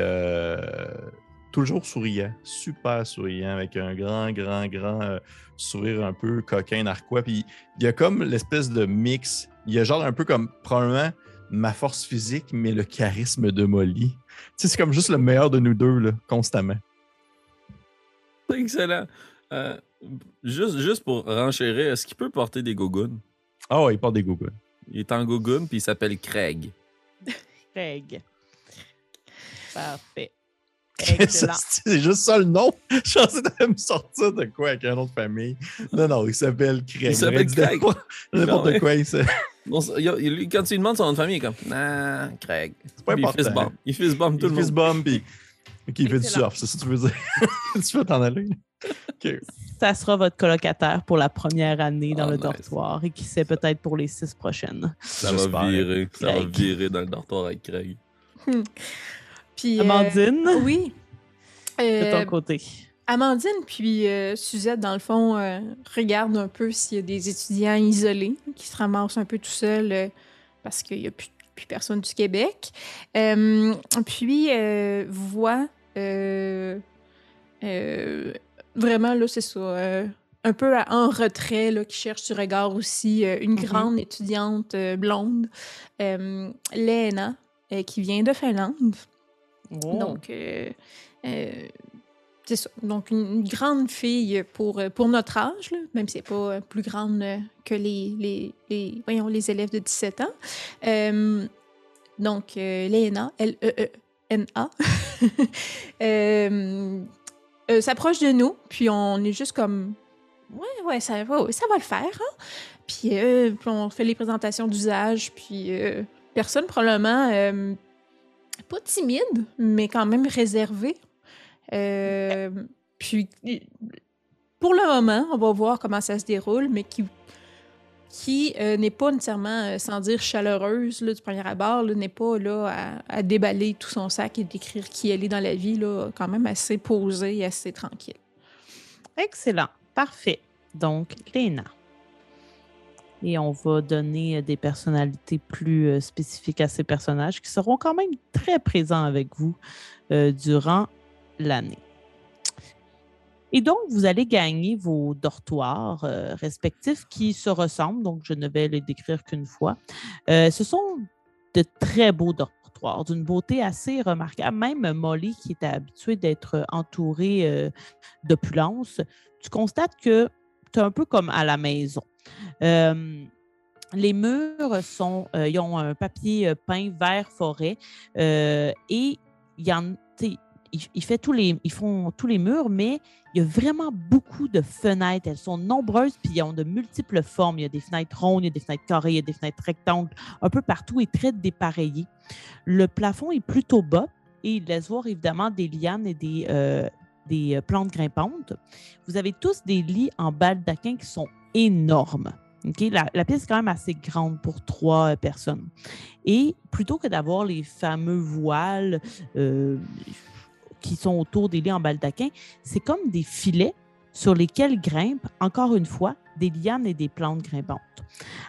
toujours souriant, super souriant, avec un grand, grand, grand euh, sourire un peu coquin, narquois. Puis il y a comme l'espèce de mix. Il y a genre un peu comme probablement ma force physique, mais le charisme de Molly. Tu sais, c'est comme juste le meilleur de nous deux, là, constamment. C'est excellent. Euh, juste, juste pour renchérir, est-ce qu'il peut porter des gougounes? Ah ouais, il porte des gougounes. Il est en gougoune, puis il s'appelle Craig. [LAUGHS] Craig. Parfait. C'est Excellent. [LAUGHS] c'est juste ça le nom? Je pensais de me sortir de quoi avec un nom de famille. Non, non, il s'appelle Craig. Il s'appelle Craig. n'importe- quoi. il il il- quand tu lui demandes son nom de famille, il est comme Nah, Craig. C'est pas Puis il important. fist bump. Il fist bump tout le Il fait ce monde. bomb, puis. Ok, il fait du surf, c'est ça que tu veux dire? [LAUGHS] tu veux t'en aller? Ça sera votre colocataire pour la première année dans Ah, le nice. dortoir et qui sait peut-être pour les six prochaines. Ça va virer. Ça va virer dans le dortoir avec Craig. Puis, euh, Amandine, oui. [LAUGHS] de Euh, ton côté. Amandine puis euh, Suzette, dans le fond, regardent un peu s'il y a des étudiants isolés qui se ramassent un peu tout seuls parce qu'il n'y a plus, plus personne du Québec. Puis, euh, vraiment, là, c'est ça, un peu à- en retrait, là, qui cherche du regard aussi, euh, une grande étudiante euh, blonde, euh, Léna, qui vient de Finlande. Donc, euh, euh, c'est ça. Donc, une, grande fille pour, euh, pour notre âge, là, même si elle n'est pas plus grande que les, les, voyons, les élèves de 17 ans. Donc, Léna, L-E-E-N-A, [LAUGHS] s'approche de nous, puis on est juste comme, ouais, ouais, ça va, ça va le faire. hein. Puis, on fait les présentations d'usage, puis personne probablement pas timide, mais quand même réservé. Euh, puis, pour le moment, on va voir comment ça se déroule, mais qui, euh, n'est pas nécessairement, euh, sans dire chaleureuse là, du premier abord, n'est pas là à, déballer tout son sac et décrire qui elle est dans la vie, quand même assez posée et assez tranquille. Excellent. Parfait. Donc, Léna. Et on va donner euh, des personnalités plus euh, spécifiques à ces personnages qui seront quand même très présents avec vous euh, durant l'année. Et donc, vous allez gagner vos dortoirs respectifs qui se ressemblent, donc je ne vais les décrire qu'une fois. Ce sont de très beaux dortoirs, d'une beauté assez remarquable. Même Molly, qui était habituée d'être entourée d'opulence, tu constates que tu es un peu comme à la maison. Euh, les murs sont, euh, ils ont un papier euh, peint vert forêt et il fait tous les, ils font tous les murs, mais il y a vraiment beaucoup de fenêtres. Elles sont nombreuses, puis ils ont de multiples formes. Il y a des fenêtres rondes, il y a des fenêtres carrées, il y a des fenêtres rectangles, un peu partout et très dépareillé. Le plafond est plutôt bas et il laisse voir évidemment des lianes et des, des plantes grimpantes. Vous avez tous des lits en baldaquin qui sont énormes. OK? La, la pièce est quand même assez grande pour trois euh, personnes. Et plutôt que d'avoir les fameux voiles euh, qui sont autour des lits en baldaquin, c'est comme des filets sur lesquels grimpent, encore une fois, des lianes et des plantes grimpantes.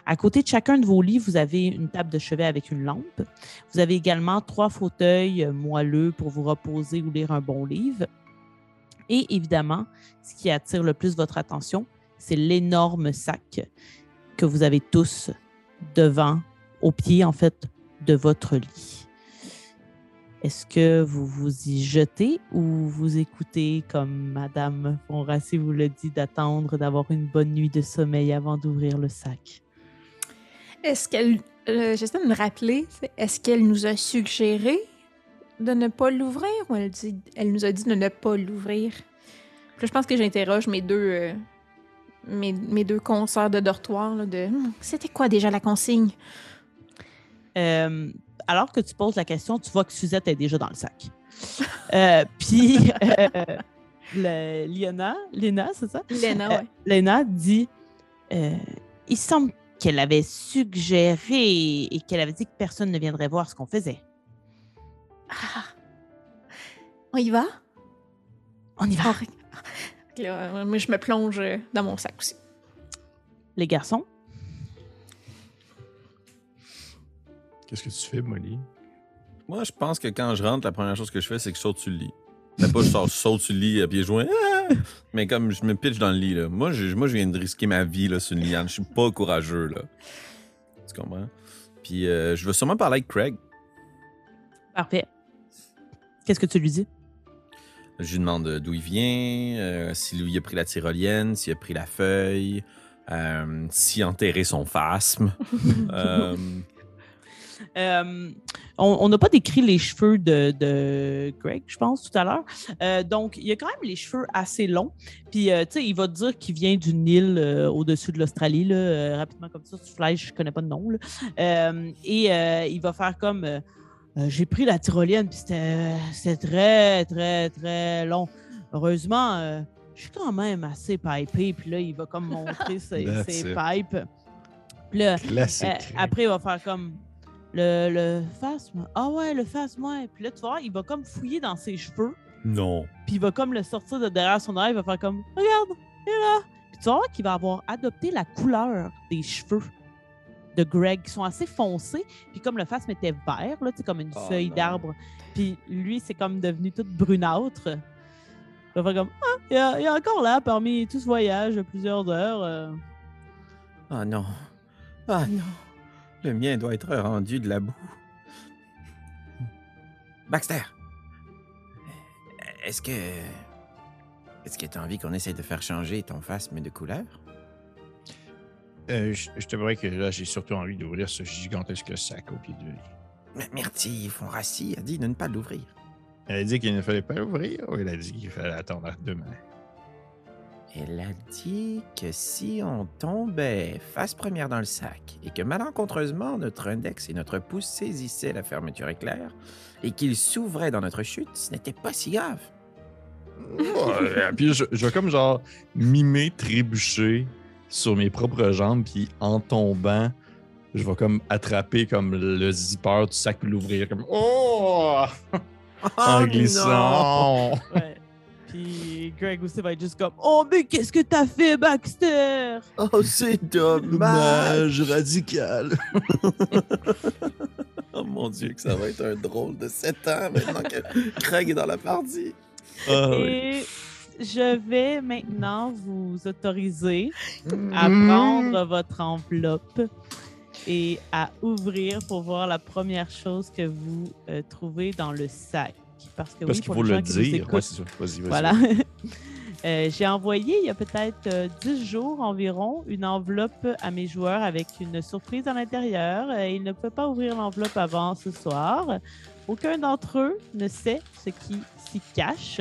À côté de chacun de vos lits, vous avez une table de chevet avec une lampe. Vous avez également trois fauteuils euh, moelleux pour vous reposer ou lire un bon livre. Et évidemment, ce qui attire le plus votre attention, c'est l'énorme sac que vous avez tous devant, au pied en fait, de votre lit. Est-ce que vous vous y jetez ou vous écoutez, comme Madame Fonrassi vous le dit, d'attendre d'avoir une bonne nuit de sommeil avant d'ouvrir le sac? Est-ce qu'elle. euh, J'essaie de me rappeler, est-ce qu'elle nous a suggéré de ne pas l'ouvrir ou elle, dit, elle nous a dit de ne pas l'ouvrir? Je pense que j'interroge mes deux. euh, mes, mes deux consoeurs de dortoir là, de. Hmm, C'était quoi déjà la consigne? Euh, alors que tu poses la question, tu vois que Suzette est déjà dans le sac. Euh, [LAUGHS] Puis, euh, Léna, c'est ça? Léna, Euh, ouais. Léna dit Il semble qu'elle avait suggéré et qu'elle avait dit que personne ne viendrait voir ce qu'on faisait. Ah. On y va? On y va, Là, moi, je me plonge euh, dans mon sac aussi. les garçons? Qu'est-ce que tu fais, Molly? Moi, je pense que quand je rentre, la première chose que je fais, c'est que je saute sur le lit. C'est pas je sors- je saute sur le lit à pieds joints. Ah! Mais comme je me pitche dans le lit, là. Moi, je, moi, je viens de risquer ma vie là, sur une liane. Je suis pas courageux, là. Tu comprends? Puis euh, je vais sûrement parler avec Craig. Parfait. Qu'est-ce que tu lui dis? Je lui demande euh, d'où il vient, euh, si lui a pris la tyrolienne, s'il a pris la feuille, euh, s'il a enterré son phasme. [LAUGHS] Euh, Euh, on n'a pas décrit les cheveux de, de Greg, je pense, tout à l'heure. Euh, donc, il a quand même les cheveux assez longs. Puis, euh, tu sais, il va te dire qu'il vient d'une île au-dessus de l'Australie, là, rapidement comme ça, sur Flash, je connais pas de nom. là. Et il va faire comme euh, J'ai pris la tyrolienne, puis c'était très, très, très long. Heureusement, euh, je suis quand même assez pipé. Puis là, il va comme montrer [LAUGHS] ses, pipes. Puis là, Classique. euh, après, il va faire comme le, le. Ah ouais, le phasme, ouais. Puis là, tu vas voir, il va comme fouiller dans ses cheveux. non. Puis il va comme le sortir de derrière son oreille. Il va faire comme Regarde, il est là. Puis tu vas voir qu'il va avoir adopté la couleur des cheveux de Greg qui sont assez foncés. Puis comme le phasme était vert, là, comme une Oh feuille d'arbre. Puis lui, c'est comme devenu tout brunâtre. Comme Ah, il est- il est encore là parmi tout ce voyage plusieurs heures. euh. Oh non. Ah non. Le mien doit être rendu de la boue. Baxter. Est-ce que. Est-ce que tu as envie qu'on essaye de faire changer ton phasme de couleur? Euh, je, je t'avouerais que là, j'ai surtout envie d'ouvrir ce gigantesque sac au pied du lit. Mais Myrtille Fonrassi a dit de ne pas l'ouvrir. Elle a dit qu'il ne fallait pas l'ouvrir ou elle a dit qu'il fallait attendre demain? Elle a dit que si on tombait face première dans le sac et que malencontreusement notre index et notre pouce saisissaient la fermeture éclair et qu'il s'ouvrait dans notre chute, ce n'était pas si grave. Ouais, puis je, je vais comme genre mimer, trébucher sur mes propres jambes, puis en tombant, je vais comme attraper comme le zipper du sac puis l'ouvrir comme oh [LAUGHS] en glissant. [LAUGHS] Ouais. Puis Greg aussi va être juste comme Oh, mais qu'est-ce que t'as fait, Baxter? Oh, c'est dommage! radical. [LAUGHS] Oh mon dieu, que ça va être un drôle de 7 ans maintenant que Craig est dans la partie. Ah, oui. Je vais maintenant vous autoriser à Mm. prendre votre enveloppe et à ouvrir pour voir la première chose que vous euh, trouvez dans le sac. Parce que Parce oui, qu'il pour faut le dire. écoutent, Ouais, c'est ça. Vas-y, vas-y. voilà. [LAUGHS] Euh, J'ai envoyé il y a peut-être euh, 10 jours environ une enveloppe à mes joueurs avec une surprise à l'intérieur. Euh, ils ne peuvent pas ouvrir l'enveloppe avant ce soir. Aucun d'entre eux ne sait ce qui s'y cache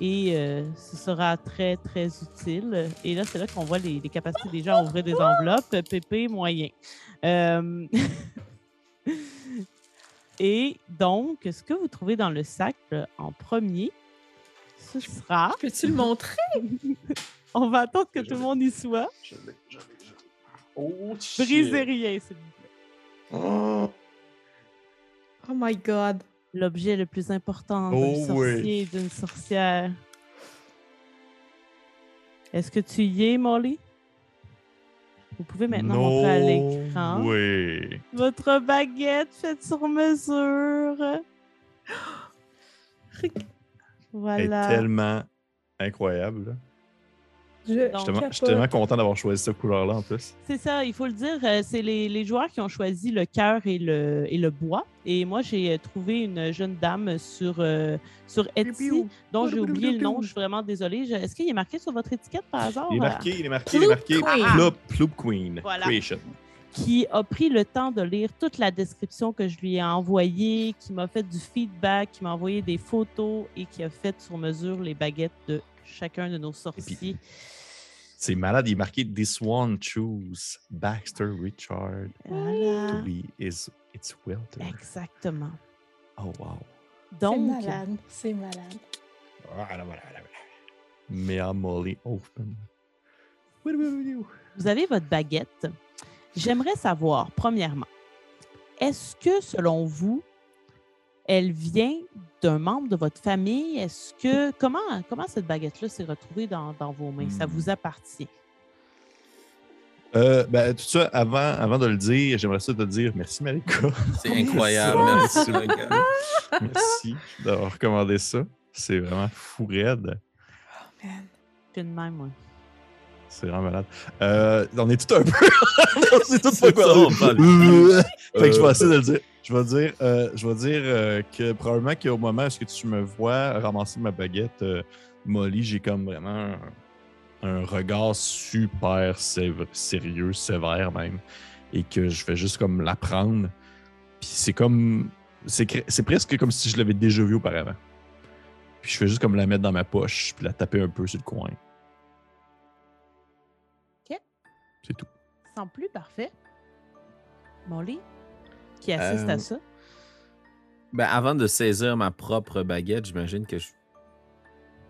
et euh, ce sera très, très utile. Et là, c'est là qu'on voit les, les capacités des gens à ouvrir des enveloppes. Pépé, moyen. Euh, [LAUGHS] et donc, ce que vous trouvez dans le sac là, en premier, ce sera Peux-tu le [LAUGHS] montrer? on va attendre que tout le monde y soit. Je l'ai, je l'ai, je l'ai. Oh, Brisez rien, s'il vous plaît. Oh, Oh my god. L'objet le plus important d'un Oh sorcier et d'une sorcière. Est-ce que tu y es, Molly? Vous pouvez maintenant montrer à l'écran votre baguette faite sur mesure. [GASPS] Elle est Voilà. tellement incroyable. Là. Je, suis tellement- content d'avoir choisi cette couleur-là en plus. C'est ça, il faut le dire. euh, C'est les, les joueurs qui ont choisi le cœur et le, et le bois. Et moi, j'ai euh, trouvé une jeune dame sur, euh, sur Etsy, dont j'ai oublié le nom. Je suis vraiment désolée. Je- Est-ce qu'il est marqué sur votre étiquette par hasard? Il est euh, marqué, il est marqué, il est marqué. Ploop Queen. Ploop, Ploop Queen Voilà. Creation. qui a pris le temps de lire toute la description que je lui ai envoyée, qui m'a fait du feedback, qui m'a envoyé des photos et qui a fait sur mesure les baguettes de chacun de nos sorciers. C'est malade, il est marqué This one choose Baxter Richard Voilà. to be his its welter. Exactement. Oh wow. C'est Donc, malade. C'est malade. Voilà, voilà, voilà. Mea Molly Open. vous avez votre baguette. J'aimerais savoir, premièrement, est-ce que, selon vous, elle vient d'un membre de votre famille? Est-ce que comment, comment cette baguette-là s'est retrouvée dans, dans vos mains? Ça Hmm. vous appartient? Euh, ben, tout ça, avant, avant de le dire, j'aimerais ça te dire merci, Malika. C'est incroyable. Merci, merci d'avoir recommandé ça. C'est vraiment fou raide. Man. Je suis de même, moi. C'est vraiment malade. Euh, on est tout un peu. [LAUGHS] on est tout pas quoi. [LAUGHS] fait que je vais Euh, essayer de le dire. Je vais dire, euh, je vais dire euh, que probablement qu'au moment où tu me vois ramasser ma baguette, Molly, j'ai comme vraiment un, un regard super sév- sérieux, sévère même, et que je fais juste comme la prendre. Puis c'est comme, c'est presque comme si je l'avais déjà vu auparavant. Puis je fais juste comme la mettre dans ma poche, puis la taper un peu sur le coin. C'est tout. Sans plus, parfait. Molly, qui assiste à Euh, ça? Ben, avant de saisir ma propre baguette, j'imagine que je.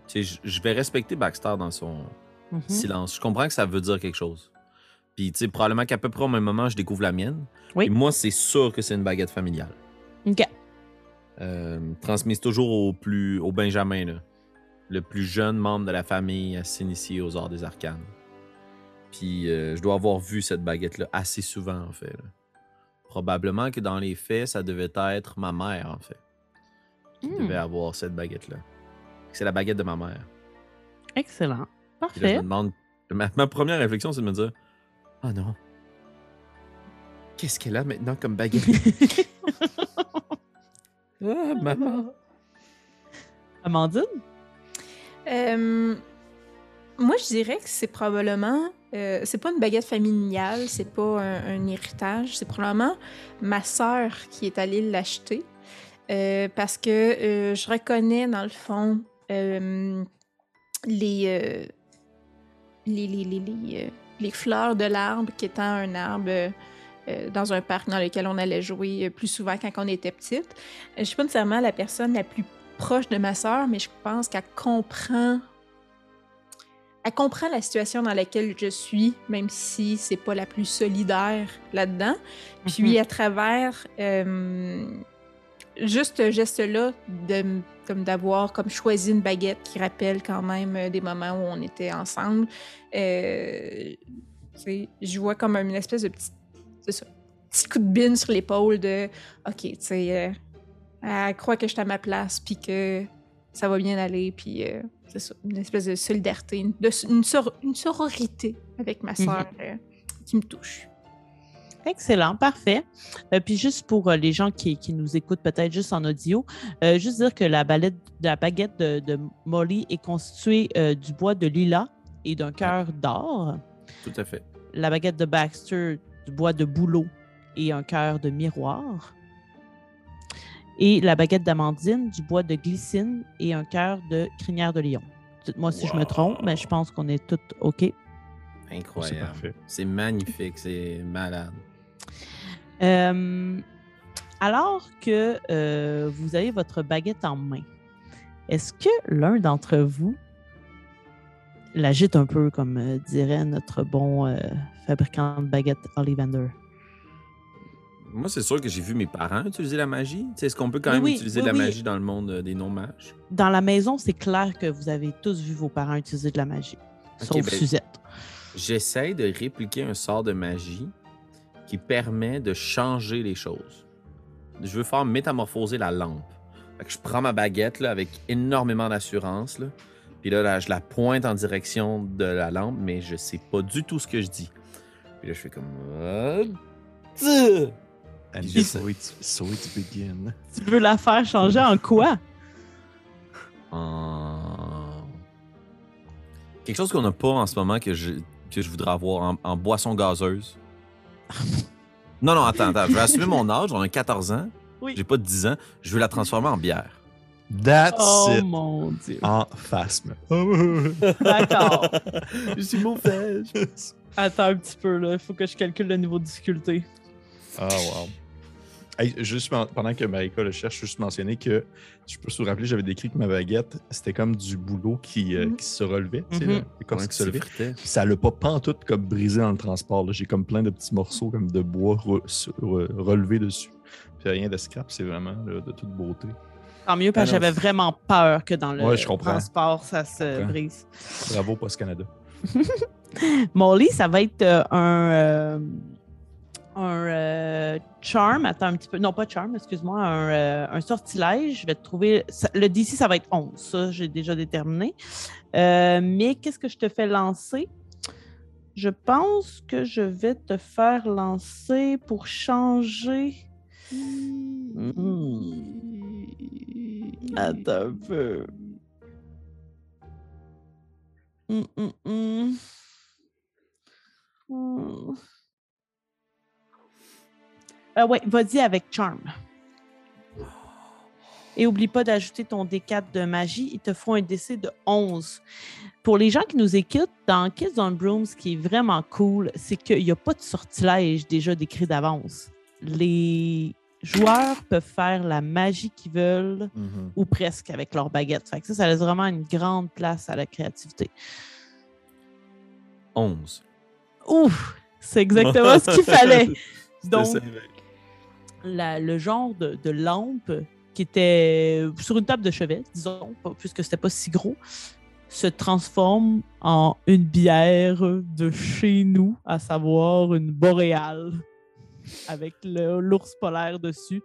Tu sais, je, je vais respecter Baxter dans son Mhm. silence. Je comprends que ça veut dire quelque chose. Puis, tu sais, probablement qu'à peu près au même moment, je découvre la mienne. Oui. Et moi, c'est sûr que c'est une baguette familiale. OK. Euh, transmise toujours au plus au Benjamin, là. le plus jeune membre de la famille à s'initier aux arts des arcanes. Puis euh, je dois avoir vu cette baguette-là assez souvent, en fait. là. Probablement que dans les faits, ça devait être ma mère, en fait, qui Hmm. devait avoir cette baguette-là. C'est la baguette de ma mère. Excellent. Là, je Parfait. me demande. Ma, ma première réflexion, c'est de me dire Ah non. Qu'est-ce qu'elle a maintenant comme baguette [LAUGHS] Ah, maman. Amandine? Euh, moi, je dirais que c'est probablement. Euh, c'est pas une baguette familiale, c'est pas un, héritage, c'est probablement ma sœur qui est allée l'acheter. Euh, parce que euh, je reconnais, dans le fond, euh, les, euh, les, les, les, les, euh, fleurs de l'arbre qui étant un arbre euh, euh, dans un parc dans lequel on allait jouer euh, plus souvent quand on était petite. Euh, Je suis pas nécessairement la personne la plus proche de ma sœur, mais je pense qu'elle comprend. Elle comprend la situation dans laquelle je suis, même si c'est pas la plus solidaire là-dedans. Puis à travers euh, juste ce geste-là de comme d'avoir comme choisi une baguette qui rappelle quand même euh, des moments où on était ensemble, euh, je vois comme une espèce de petit, c'est ça, petit coup de bine sur l'épaule de OK, tu sais, euh, elle croit que je suis à ma place, puis que ça va bien aller, puis euh, c'est ça, une espèce de solidarité, une, de- une, sor- une sororité avec ma soeur qui me touche. Excellent, parfait. Euh, puis juste pour euh, les gens qui, qui nous écoutent peut-être juste en audio, euh, juste dire que la, balette, la baguette de, de Molly est constituée euh, du bois de lilas et d'un cœur d'or. Tout à fait. La baguette de Baxter du bois de bouleau et un cœur de miroir. Et la baguette d'Amandine du bois de glycine et un cœur de crinière de lion. Dites-moi si je me trompe, mais je pense qu'on est tous OK. C'est Incroyable. C'est magnifique, c'est malade. Euh, alors que euh, vous avez votre baguette en main, est-ce que l'un d'entre vous l'agite un peu, comme euh, dirait notre bon euh, fabricant de baguettes Ollivander? Moi, c'est sûr que j'ai vu mes parents utiliser la magie. Est-ce qu'on peut quand même oui, utiliser oui, de la oui. magie dans le monde euh, des non-mages? Dans la maison, c'est clair que vous avez tous vu vos parents utiliser de la magie, Ok, sauf ben- Suzette. J'essaie de répliquer un sort de magie qui permet de changer les choses. Je veux faire métamorphoser la lampe. Fait que je prends ma baguette là, avec énormément d'assurance. là. Puis là, là, je la pointe en direction de la lampe, mais je sais pas du tout ce que je dis. Puis là, je fais comme. And so it, so it begin. Tu veux la faire changer en quoi? En- Quelque chose qu'on n'a pas en ce moment que je, que je voudrais avoir en, en boisson gazeuse. [LAUGHS] non, non, attends, attends. Je vais assumer mon âge. On a 14 ans. Oui. J'ai pas 10 ans. Je veux la transformer en bière. That's Oh it. mon Dieu. En phasme. D'accord. [LAUGHS] je suis mauvaise. Attends un petit peu, là. Il faut que je calcule le niveau de difficulté. Ah, wow. Hey, juste pendant que Marika le cherche, juste mentionner que, je peux vous rappeler, j'avais décrit que ma baguette, c'était comme du boulot qui, euh, Mhm. qui se relevait. tu sais, Mhm. là, l'écorce qui se. Puis ça l'a pas pantoute comme brisé dans le transport. là. J'ai comme plein de petits morceaux comme de bois re- sur- re- relevés dessus. Puis rien de scrap, c'est vraiment là, de toute beauté. Tant mieux, parce que j'avais vraiment peur que dans le Ouais, transport, ça se brise. Bravo, Post Canada. [LAUGHS] Molly, ça va être euh, un, euh, un euh, charm. Attends un petit peu. Non, pas charm, excuse-moi. Un, euh, un sortilège. Je vais te trouver. le DC, ça va être 11. Ça, j'ai déjà déterminé. Euh, mais qu'est-ce que je te fais lancer? Je pense que je vais te faire lancer pour changer. Attends un peu. Hum. Ah ouais, vas-y avec Charm. Et oublie pas d'ajouter ton D4 de magie. Il te faut un DC de 11. Pour les gens qui nous écoutent, dans Kids on Broom, ce qui est vraiment cool, c'est qu'il n'y a pas de sortilège déjà décrit d'avance. Les joueurs peuvent faire la magie qu'ils veulent ou presque avec leur baguette. Fait que ça, ça laisse vraiment une grande place à la créativité. 11. Ouf! C'est exactement ce qu'il fallait. [LAUGHS] Donc, ça. La- le genre de, lampe qui était sur une table de chevet, disons, puisque c'était pas si gros, se transforme en une bière de chez nous, à savoir une boréale, avec l'ours polaire dessus.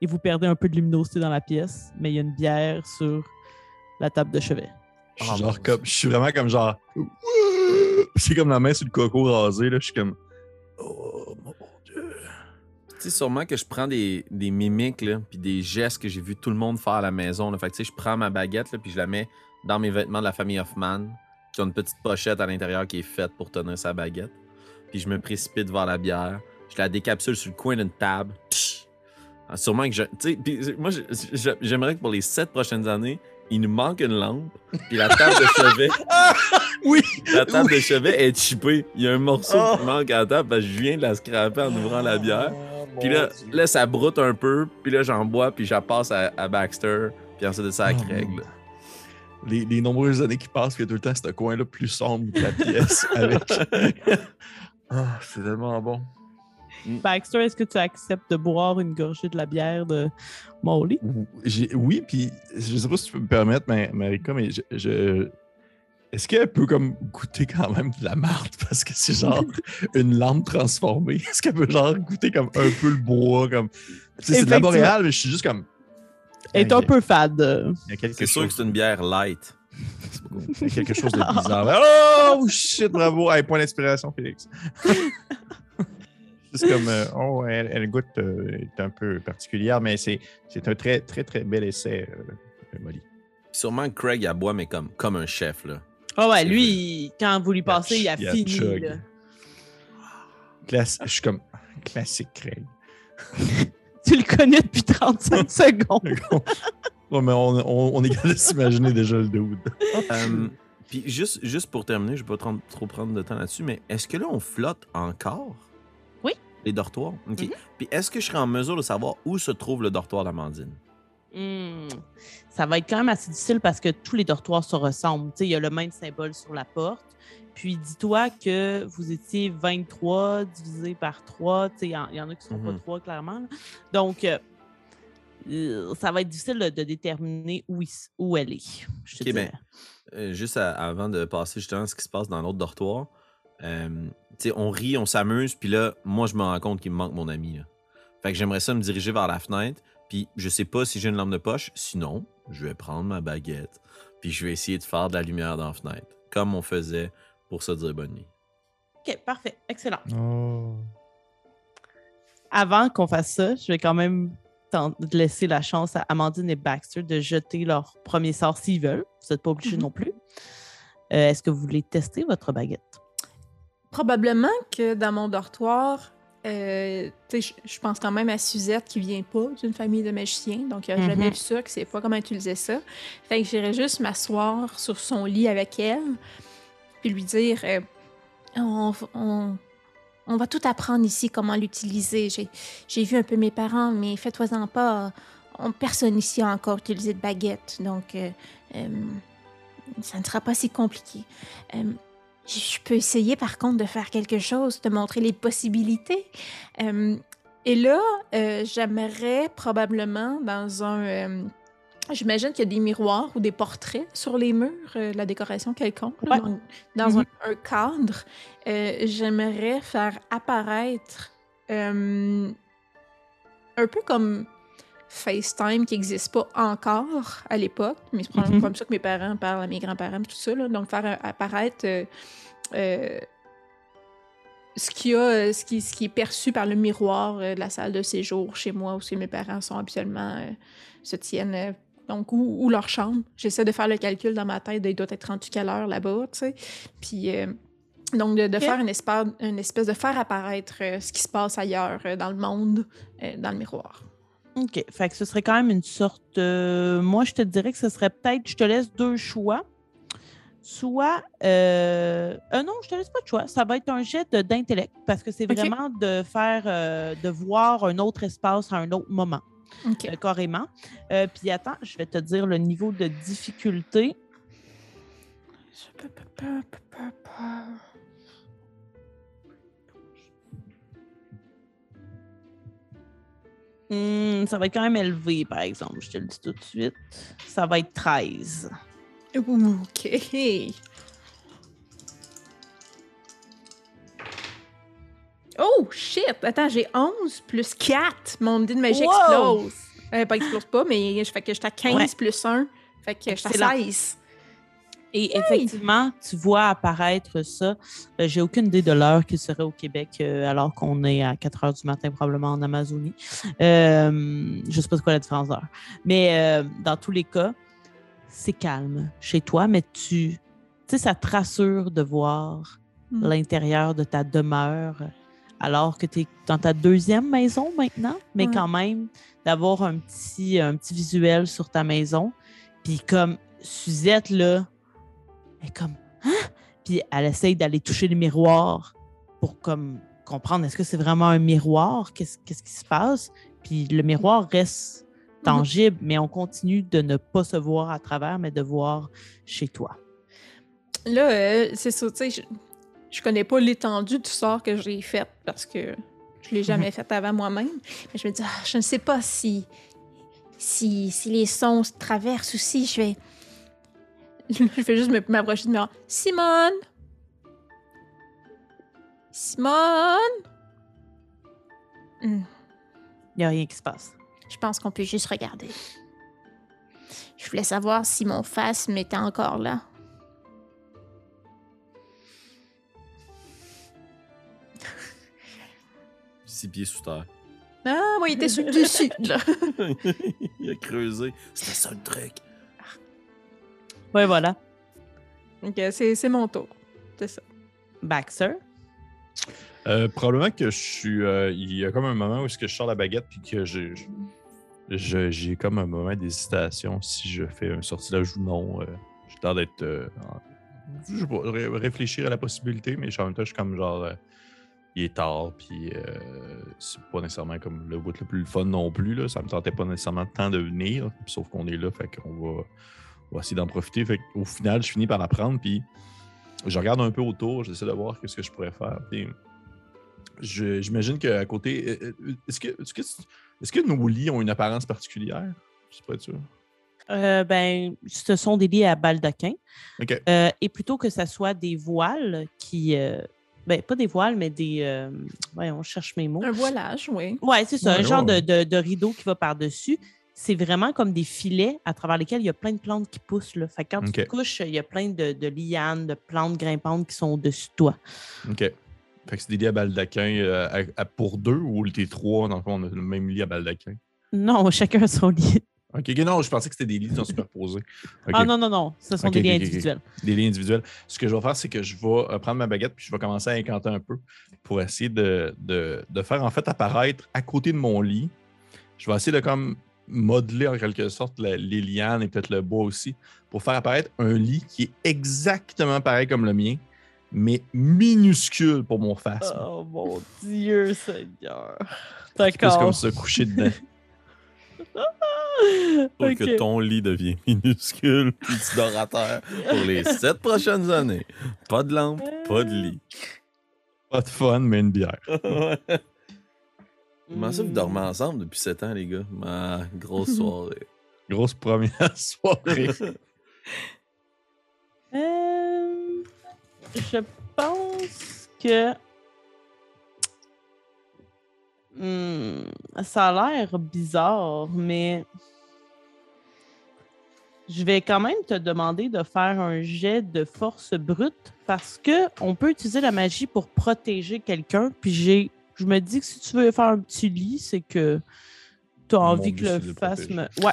Et vous perdez un peu de luminosité dans la pièce, mais il y a une bière sur la table de chevet. Genre comme. Je suis vraiment comme genre. [LAUGHS] J'ai comme la main sur le coco rasé, là. Je suis comme. Oh sais, sûrement que je prends des, des mimiques, là, puis des gestes que j'ai vu tout le monde faire à la maison. Là. Fait que, tu sais, je prends ma baguette, là, puis je la mets dans mes vêtements de la famille Hoffman, qui ont une petite pochette à l'intérieur qui est faite pour tenir sa baguette. Puis je me précipite vers la bière. Je la décapsule sur le coin d'une table. Psh! Ah, Sûrement que je. Tu sais, puis moi, j'aimerais que pour les sept prochaines années, il nous manque une lampe, puis la table de chevet. [LAUGHS] Oui! La table Oui. de chevet est chippée. Il y a un morceau Oh. qui manque à la table parce que je viens de la scraper en ouvrant la bière. Puis là, Dieu. là, ça broute un peu. Puis là, j'en bois, puis je la passe à, à Baxter. Puis ensuite de ça, à Oh, Craig. les, les nombreuses années qui passent, il y a tout le temps ce coin-là plus sombre que la pièce. [LAUGHS] avec... Ah, c'est tellement bon. Baxter, est-ce que tu acceptes de boire une gorgée de la bière de Molly? Oui, puis je sais pas si tu peux me permettre, mais, Marika, mais je. je- Est-ce qu'elle peut comme goûter quand même de la marde parce que c'est genre [LAUGHS] une lampe transformée? Est-ce qu'elle peut genre goûter comme un peu le bois comme c'est de la boréale, mais je suis juste comme Elle est un peu fade. Il y a quelque C'est sûr que c'est une bière light. il y a quelque chose de [LAUGHS] bizarre. Oh shit, bravo. Hey, point d'inspiration, Félix. [LAUGHS] Juste comme, euh, oh, elle, elle goûte euh, est un peu particulière, mais c'est c'est un très, très, très bel essai, euh, Molly. Sûrement que Craig aboie, mais comme, comme un chef, là. Ah ouais, C'est lui, il- quand vous lui passez, il a il a fini. là. Classe, je suis comme classique, Craig. [LAUGHS] Tu le connais depuis 35 [LAUGHS] secondes. Ouais, mais on, on, on est capable de s'imaginer déjà le dude. Euh, Puis juste, juste pour terminer, je vais pas trop, prendre de temps là-dessus, mais est-ce que là, on flotte encore? Oui. Les dortoirs? OK. Mhm. Puis est-ce que je serais en mesure de savoir où se trouve le dortoir d'Amandine? Hmm. Ça va être quand même assez difficile parce que tous les dortoirs se ressemblent. Il y a le même symbole sur la porte. Puis dis-toi que vous étiez 23 divisé par 3. Tu sais, Il y, y en a qui ne sont pas Mhm. 3, clairement. là. Donc, euh, euh, ça va être difficile de, de déterminer où, il s- où elle est. Je te Ok, ben. Euh, juste à- avant de passer justement à ce qui se passe dans l'autre dortoir, euh, on rit, on s'amuse, puis là, moi, je me rends compte qu'il me manque mon ami. là. Fait que j'aimerais ça me diriger vers la fenêtre, puis je sais pas si j'ai une lampe de poche. Sinon, je vais prendre ma baguette, puis je vais essayer de faire de la lumière dans la fenêtre, comme on faisait pour se dire bonne nuit. OK, parfait. Excellent. Oh. Avant qu'on fasse ça, je vais quand même laisser la chance à Amandine et Baxter de jeter leur premier sort s'ils veulent. Vous n'êtes pas obligés Mhm. non plus. Euh, Est-ce que vous voulez tester votre baguette? Probablement que dans mon dortoir, euh, je pense quand même à Suzette qui vient pas d'une famille de magiciens, donc elle a jamais Mhm. vu ça, qui sait pas comment utiliser ça. Fait que j'irais juste m'asseoir sur son lit avec elle, puis lui dire euh, on, on- on va tout apprendre ici comment l'utiliser. J'ai, vu un peu mes parents, mais fais-toi-en pas. On, personne ici a encore utilisé de baguette, donc euh, euh, ça ne sera pas si compliqué. Je peux essayer par contre de faire quelque chose, de montrer les possibilités. Euh, et là, euh, j'aimerais probablement dans un... euh, J'imagine qu'il y a des miroirs ou des portraits sur les murs, euh, la décoration quelconque, là, dans Mhm. un, un cadre. Euh, J'aimerais faire apparaître euh, un peu comme FaceTime qui n'existe pas encore à l'époque, mais c'est probablement Mhm. comme ça que mes parents parlent à mes grands-parents, tout ça. là. Donc, faire euh, apparaître euh, euh, ce, qu'il y a, euh, ce, qui, ce qui est perçu par le miroir euh, de la salle de séjour chez moi, où mes parents sont habituellement euh, se tiennent. euh, donc, ou, ou leur chambre. J'essaie de faire le calcul dans ma tête, il doit être rendu quelle heure là-bas, tu sais. Puis, euh, donc, de, faire une espèce, une espèce de faire apparaître euh, ce qui se passe ailleurs euh, dans le monde, euh, dans le miroir. OK. Fait que ce serait quand même une sorte. euh, moi, je te dirais que ce serait peut-être. Je te laisse deux choix. Soit. Euh, euh, non, je te laisse pas de choix. Ça va être un jet d'intellect parce que c'est vraiment de faire. euh, de voir un autre espace à un autre moment, OK. euh, carrément. Euh, Puis attends, je vais te dire le niveau de difficulté. Hmm, ça va être quand même élevé, par exemple. Je te le dis tout de suite. Ça va être 13. OK. Oh, shit! Attends, j'ai 11 plus 4. Mon dé de magie Wow! explose. Euh, pas explose pas, mais je fais que j'étais à 15 Ouais. plus 1. Fait que j'étais à 16. Et effectivement, tu vois apparaître ça. Euh, J'ai aucune idée de l'heure qu'il serait au Québec euh, alors qu'on est à 4 heures du matin, probablement en Amazonie. Euh, je ne sais pas quoi la différence d'heure. Mais dans tous les cas, c'est calme chez toi, mais tu, tu sais, ça te rassure de voir Mm. l'intérieur de ta demeure alors que tu es dans ta deuxième maison maintenant, mais Ouais. quand même d'avoir un petit, un petit visuel sur ta maison. Puis comme Suzette, là, elle est comme Hein? Puis elle essaye d'aller toucher le miroir pour comme comprendre est-ce que c'est vraiment un miroir? Qu'est-ce qu'est-ce qui se passe? Puis le miroir reste tangible, mais on continue de ne pas se voir à travers, mais de voir chez toi. Là, euh, c'est ça, tu sais, je, je connais pas l'étendue du sort que j'ai fait parce que je l'ai jamais [LAUGHS] fait avant moi-même. Mais je me dis, ah, je ne sais pas si, si, si les sons se traversent aussi. Je vais. [LAUGHS] Je vais juste me- m'approcher de moi. Simone! Simone! Hmm, Il n'y a rien qui se passe. je pense qu'on peut juste regarder. Je voulais savoir si mon phasme était encore là. Six pieds sous terre. Ah, moi, il était sur le [LAUGHS] dessus, là. il a creusé. C'était ça le truc. Ouais, voilà. Ok, c'est c'est mon tour. C'est ça. Baxter? Euh, probablement que je suis. euh, il y a comme un moment où est-ce que je sors la baguette puis que j'ai. J'ai comme un moment d'hésitation si je fais un sortilège ou non. Euh, j'ai l'air d'être. euh, je ré- réfléchir à la possibilité, mais en même temps, je suis comme genre. euh, il est tard, puis euh, c'est pas nécessairement comme le bout le plus fun non plus. Là. Ça me tentait pas nécessairement temps de venir, sauf qu'on est là, fait qu'on va, on va essayer d'en profiter. Fait au final, je finis par la prendre, puis je regarde un peu autour, j'essaie de voir ce que je pourrais faire. Puis je- j'imagine qu'à côté. euh, euh, Est-ce que, est-ce, que, est-ce que nos lits ont une apparence particulière? Je sais pas être sûr. Euh, ben, ce sont des lits à baldaquin. Euh, et plutôt que ce soit des voiles qui. euh, ben, pas des voiles, mais des. euh, voyons, je cherche mes mots. Un voilage, oui. Ouais, c'est ça, Ouais, un genre ouais. de, de- de rideau qui va par-dessus. C'est vraiment comme des filets à travers lesquels il y a plein de plantes qui poussent. Là. Fait que quand tu te couches, il y a plein de, de lianes, de plantes grimpantes qui sont au-dessus de toi. OK. Fait que c'est des lits à baldaquin euh, à- à- pour deux ou t'es trois, dans le fond, on a le même lit à baldaquin? Non, [LAUGHS] chacun son lit. OK, non, je pensais que c'était des lits qui sont superposés. Ah non, non, non, ce sont des liens ok, ok. individuels. des lignes individuelles. Ce que je vais faire, c'est que je vais euh, prendre ma baguette puis je vais commencer à incanter un peu pour essayer de, de- de faire en fait apparaître à côté de mon lit. Je vais essayer de comme modeler en quelque sorte la- les lianes et peut-être le bois aussi pour faire apparaître un lit qui est exactement pareil comme le mien, mais minuscule pour mon face. Oh mon Dieu, Seigneur. Plus comme D'accord. se coucher dedans. [LAUGHS] Pour que ton lit devienne [LAUGHS] minuscule puis tu dors à terre pour les sept prochaines années. Pas de lampe, pas de lit. Pas de fun, mais une bière. [LAUGHS] Comment ça, vous dormez ensemble depuis sept ans, les gars? Ma grosse [LAUGHS] soirée. Grosse première [LAUGHS] soirée. Euh, je pense que Hmm, ça a l'air bizarre, mais je vais quand même te demander de faire un jet de force brute parce que on peut utiliser la magie pour protéger quelqu'un. Puis j'ai, je me dis que si tu veux faire un petit lit, c'est que tu as Mon envie que le phasme. Ouais.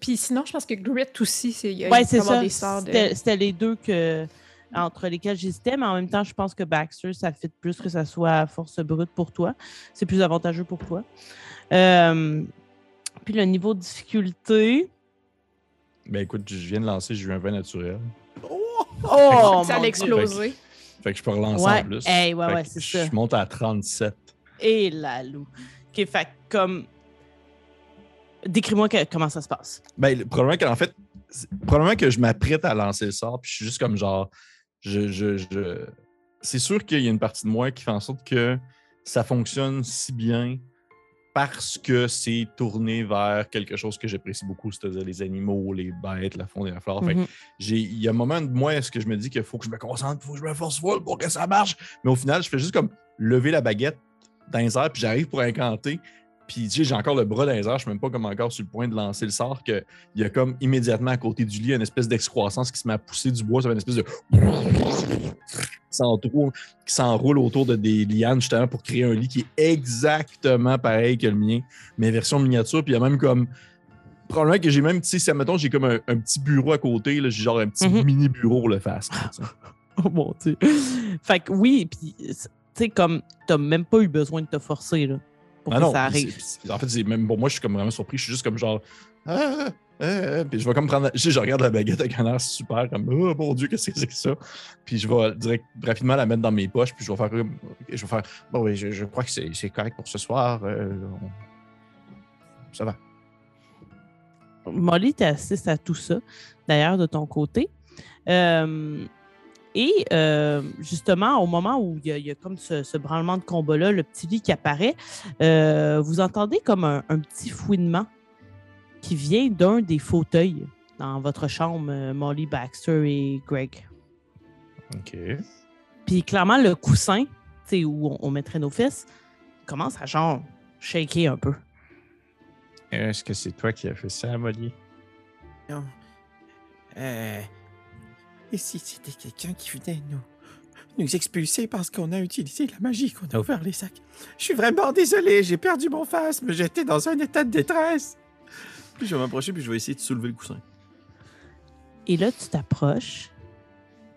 Puis sinon, je pense que Grit aussi, c'est. il y a- Ouais, c'est ça. des sorts de- C'était les deux que, entre lesquels j'hésitais, mais en même temps, je pense que Baxter, ça fit plus que ça soit à force brute pour toi. C'est plus avantageux pour toi. Euh, puis le niveau de difficulté. ben écoute, je viens de lancer, j'ai eu un vin naturel. Oh! ça allait Dieu. exploser. Fait que je peux relancer Ouais, en plus. hey, ouais, Fait ouais, que c'est je ça. monte à 37. Et la loup. OK, fait comme. Décris-moi que- comment ça se passe. Ben, le- probablement qu'en fait, c'est- probablement que je m'apprête à lancer le sort, puis je suis juste comme genre, je, je, je- c'est sûr qu'il y a une partie de moi qui fait en sorte que ça fonctionne si bien parce que c'est tourné vers quelque chose que j'apprécie beaucoup, c'est-à-dire les animaux, les bêtes, la faune et la flore. Mhm. j'ai- il y a un moment de moi, est-ce que je me dis qu'il faut que je me concentre, il faut que je me force full pour que ça marche? Mais au final, je fais juste comme lever la baguette dans les airs, puis j'arrive pour incanter. Puis tu sais, j'ai encore le bras dans les airs, je suis même pas comme encore sur le point de lancer le sort, qu'il y a comme immédiatement à côté du lit une espèce d'excroissance qui se met à pousser du bois, ça fait une espèce de. qui s'enroule autour de des lianes justement pour créer un lit qui est exactement pareil que le mien, mais version miniature. Puis il y a même comme. Probablement que j'ai même, tu sais, si admettons, j'ai comme un, un petit bureau à côté, là, j'ai genre un petit Mhm. mini bureau pour le face. [LAUGHS] Oh mon Dieu. Fait que oui, puis tu sais, comme, t'as même pas eu besoin de te forcer, là, pour Ah que non, ça arrive. En fait, même pour moi, je suis comme vraiment surpris. Je suis juste comme genre. Ah, ah, ah, puis je vais comme prendre. Je regarde la baguette avec un air super, comme Oh mon Dieu, qu'est-ce que c'est que ça? Puis je vais direct, rapidement la mettre dans mes poches, puis je vais faire. Je vais faire. Bon, oui, je, je crois que c'est c'est correct pour ce soir. euh, on- Ça va. Molly t'assiste à tout ça, d'ailleurs, de ton côté. Euh, et euh, justement, au moment où il y a, il y a comme ce, ce branlement de combat-là, le petit lit qui apparaît, euh, vous entendez comme un, un petit fouinement qui vient d'un des fauteuils dans votre chambre, euh, Molly, Baxter et Greg. OK. Puis clairement, le coussin, tu sais, où on, on mettrait nos fesses, commence à genre shaker un peu. Est-ce que c'est toi qui as fait ça, Molly? Non. Euh, et si c'était quelqu'un qui venait nous, nous expulser parce qu'on a utilisé la magie, qu'on a ouvert les sacs? Je suis vraiment désolé, j'ai perdu mon phasme, j'étais dans un état de détresse. Puis je vais m'approcher puis je vais essayer de soulever le coussin. Et là, tu t'approches.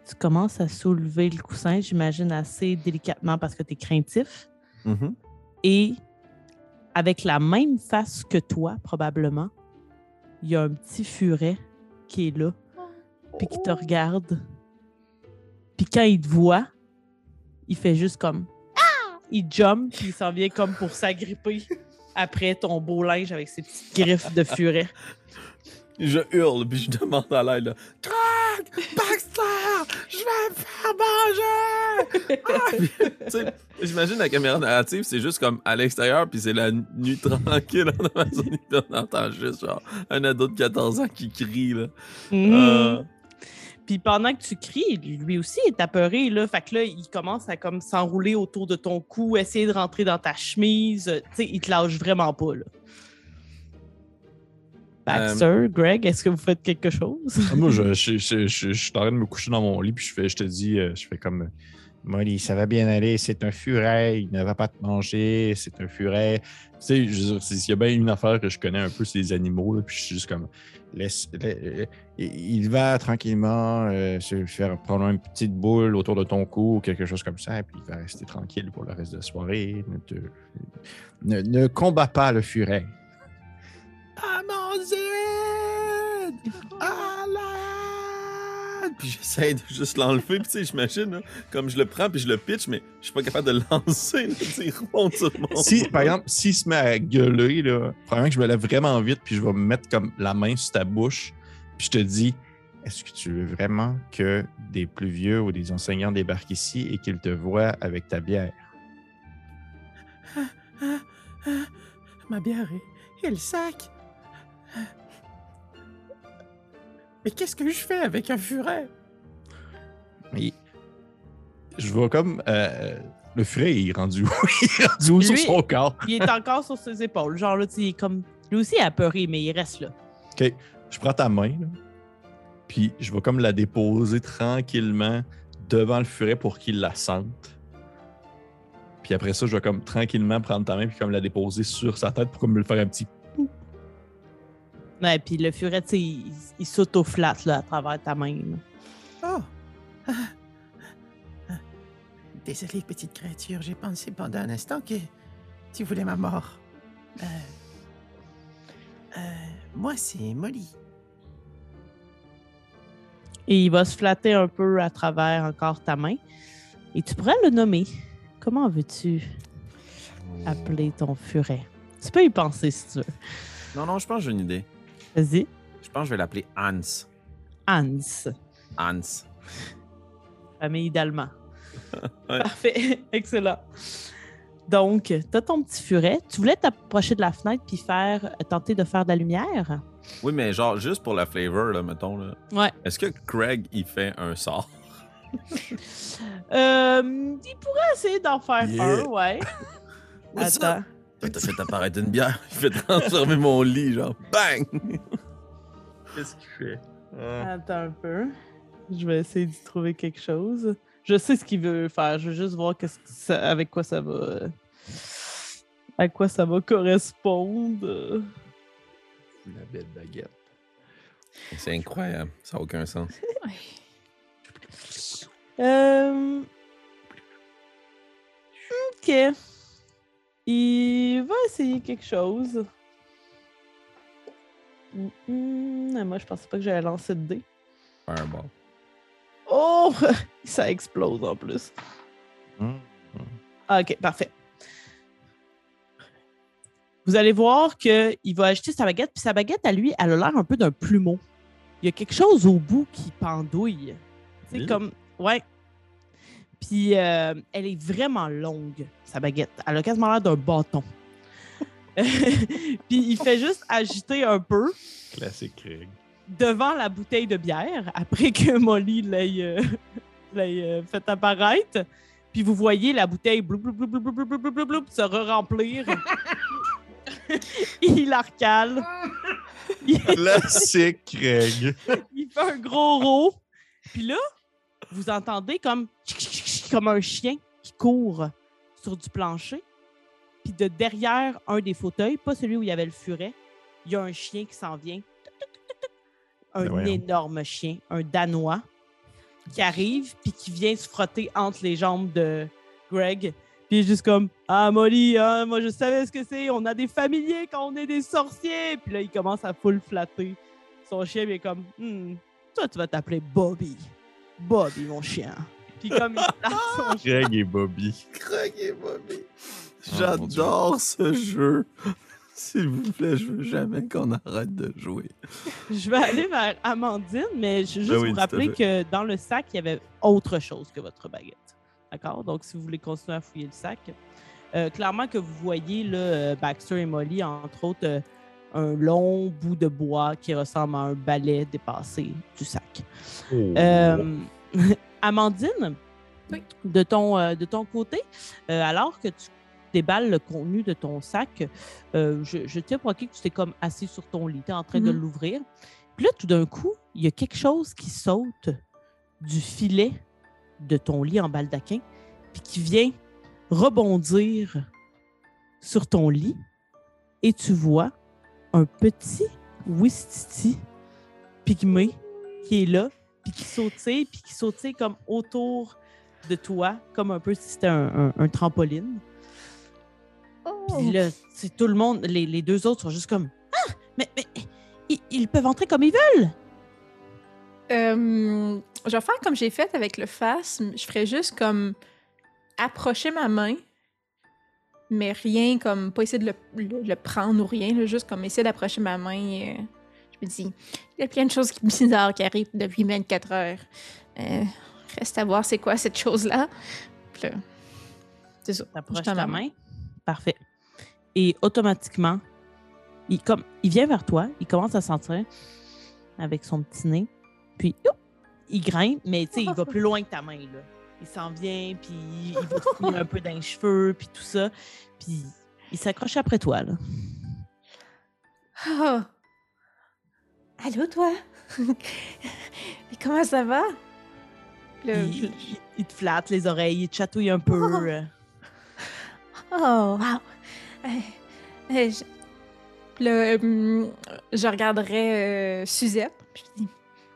Tu commences à soulever le coussin, j'imagine assez délicatement parce que tu es craintif. Mhm. Et avec la même face que toi, probablement, il y a un petit furet qui est là, puis qui te regarde. Puis quand il te voit, il fait juste comme Ah! Il jump, puis il s'en vient comme pour s'agripper après ton beau linge avec ses petites griffes de furet. Je hurle puis je demande à l'aide. là. Craig! Baxter! Je vais me faire manger! Ah! Puis, tu sais, J'imagine la caméra narrative, c'est juste comme à l'extérieur, puis c'est la nuit tranquille en Amazonie, puis on entend juste genre un ado de 14 ans qui crie. Là. Mhm. Euh, Puis pendant que tu cries, lui aussi est apeuré, là. Fait que là, il commence à comme s'enrouler autour de ton cou, essayer de rentrer dans ta chemise. Tu sais, il te lâche vraiment pas, là. Baxter, Greg, est-ce que vous faites quelque chose? Ah, Moi, je, je, je, je- je suis en train de me coucher dans mon lit, puis je, fais, je te dis, euh, je fais comme. Molly, ça va bien aller, c'est un furet, il ne va pas te manger, c'est un furet. Tu sais, s'il y a bien une affaire que je connais un peu, c'est les animaux, puis je suis juste comme. Il va tranquillement euh, se faire prendre une petite boule autour de ton cou ou quelque chose comme ça, et puis il va rester tranquille pour le reste de la soirée. Ne, te- ne combat pas le furet. Puis j'essaie de juste l'enlever, puis tu sais, j'imagine, là, comme je le prends, puis je le pitch, mais je suis pas capable de le lancer, là, tu sais, il remonte sur mon Si, par exemple, s'il se met à gueuler, là, probablement que je me lève vraiment vite, puis je vais me mettre comme la main sur ta bouche, puis je te dis, Est-ce que tu veux vraiment que des plus vieux ou des enseignants débarquent ici et qu'ils te voient avec ta bière? Ma bière et, et le sac. Mais qu'est-ce que je fais avec un furet? Je vois comme. euh, le furet, il est rendu où? [LAUGHS] il est rendu où sur Lui- son corps? il est encore sur ses épaules. Genre là, tu sais, il est comme. Lui aussi est apeuré, mais il reste là. OK. Je prends ta main, là, puis je vais comme la déposer tranquillement devant le furet pour qu'il la sente. Puis après ça, je vais comme tranquillement prendre ta main puis comme la déposer sur sa tête pour comme me le faire un petit. Ouais, puis le furet, tu sais, il, il s'auto-flatte là, à travers ta main. là. Oh! [LAUGHS] Ah. Ah. Désolé, petite créature, j'ai pensé pendant un instant que tu voulais ma mort. Euh, euh, moi, c'est Molly. Et il va se flatter un peu à travers encore ta main. Et tu pourrais le nommer. Comment veux-tu appeler ton furet? Tu peux y penser si tu veux. Non, non, je pense que j'ai une idée. Vas-y. Je pense que je vais l'appeler Hans. Hans, Hans. famille d'Allemands. [LAUGHS] Ouais. Parfait. [LAUGHS] Excellent. Donc, tu as ton petit furet. Tu voulais t'approcher de la fenêtre puis faire, tenter de faire de la lumière? Oui, mais genre, juste pour la flavor, là, mettons, là. Ouais. Est-ce que Craig, il fait un sort? [LAUGHS] Euh, il pourrait essayer d'en faire Yeah. un, ouais. Attends. Fait apparaître une bière. Il [LAUGHS] fait transformer mon lit, genre, bang! Qu'est-ce qu'il fait? Attends un peu. Je vais essayer d'y trouver quelque chose. Je sais ce qu'il veut faire. Je veux juste voir qu'est-ce que ça- avec quoi ça va. euh, À quoi ça va correspondre. La belle baguette. C'est incroyable. Ça n'a aucun sens. [LAUGHS] Euh... Ok. Il va essayer quelque chose. Hum, hum, Moi, je pensais pas que j'allais lancer de dés. Fireball. Oh! [LAUGHS] Ça explose en plus. Ah, ok, parfait. Vous allez voir qu'il va acheter sa baguette, puis sa baguette, à lui, elle a l'air un peu d'un plumeau. Il y a quelque chose au bout qui pendouille. C'est Oui. comme. Ouais. Puis euh, elle est vraiment longue, sa baguette. Elle a quasiment l'air d'un bâton. [LAUGHS] Puis il fait juste agiter un peu. Classique Craig. Devant la bouteille de bière, après que Molly l'ait euh, [LAUGHS] euh, fait apparaître. Puis vous voyez la bouteille bloup, bloup, bloup, se re-remplir. [LAUGHS] il la. Classique Craig. il fait un gros roux. Puis là, vous entendez comme comme un chien qui court sur du plancher. Puis de derrière un des fauteuils, pas celui où il y avait le furet, il y a un chien qui s'en vient. Un Ben énorme chien, un Danois, qui arrive puis qui vient se frotter entre les jambes de Greg. Puis il est juste comme Ah, Molly, hein, moi je savais ce que c'est. On a des familiers quand on est des sorciers. Puis là, il commence à full flatter son chien. Il est comme Hmm, Toi, tu vas t'appeler Bobby. Bobby, mon chien. Puis comme. Craig et Bobby. Craig et Bobby. Oh, Dieu. J'adore ce jeu. [LAUGHS] S'il vous plaît, je veux jamais qu'on arrête de jouer. Je vais aller vers Amandine, mais je veux juste Ben oui, vous rappeler que dans le sac, il y avait autre chose que votre baguette. D'accord? Donc, si vous voulez continuer à fouiller le sac, euh, clairement que vous voyez là, euh, Baxter et Molly, entre autres, euh, un long bout de bois qui ressemble à un balai dépassé du sac. Euh, [LAUGHS] Amandine, Oui. de, ton, euh, de ton côté, euh, alors que tu déballes le contenu de ton sac, euh, je, je tiens pour acquis que tu t'es comme assis sur ton lit, tu es en train de Mhm. l'ouvrir. Puis là, tout d'un coup, il y a quelque chose qui saute du filet de ton lit en baldaquin, puis qui vient rebondir sur ton lit, et tu vois un petit Wistiti pygmée qui est là, puis qui sautille, puis qui sautille comme autour de toi, comme un peu si c'était un, un- un trampoline. Puis là, c'est tout le monde, les, les deux autres sont juste comme Ah, mais, mais ils, ils peuvent entrer comme ils veulent. Euh, je vais faire comme j'ai fait avec le phasme. Je ferais juste comme approcher ma main, mais rien comme pas essayer de le, le- le prendre ou rien, là, juste comme essayer d'approcher ma main. euh, dis, il y a plein de choses bizarres qui arrivent depuis 24 heures. Euh, reste à voir c'est quoi cette chose-là. Là, c'est ça. T'approches ta ma main. Parfait. Et automatiquement, il, comme, il vient vers toi, il commence à sentir avec son petit nez, puis hop, il grimpe, mais tu sais, il va plus loin que ta main. Là. Il s'en vient, puis il va te fouiller un peu dans les cheveux, puis tout ça. Puis il s'accroche après toi. Là. Allô, toi? Mais comment ça va? Il, je- il- il te flatte les oreilles, il te chatouille un peu. Oh. euh. Oh, wow! Euh, euh, je... Hum, je regarderais euh, Suzette. Puis je dis,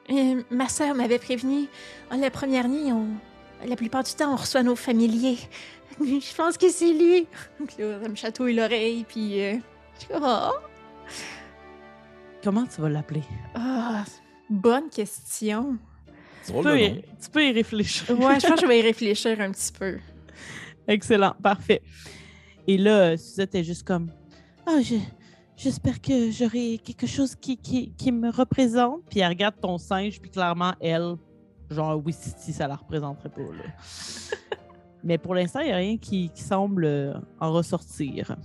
Euh, ma sœur m'avait prévenu. En la première nuit, on... la plupart du temps, on reçoit nos familiers. Je pense que c'est lui. Puis là, ça me chatouille l'oreille. Puis euh, je comme, oh, Comment tu vas l'appeler? ah, bonne question. Tu peux, y, tu peux y réfléchir. Ouais, je pense que je vais y [LAUGHS] réfléchir un petit peu. Excellent, parfait. Et là, Suzette est juste comme Ah, je- j'espère que j'aurai quelque chose qui, qui, qui me représente. Puis elle regarde ton singe, puis clairement, elle, genre, oui, si ça la représenterait pas. Là. [LAUGHS] Mais pour l'instant, il n'y a rien qui, qui semble euh, en ressortir.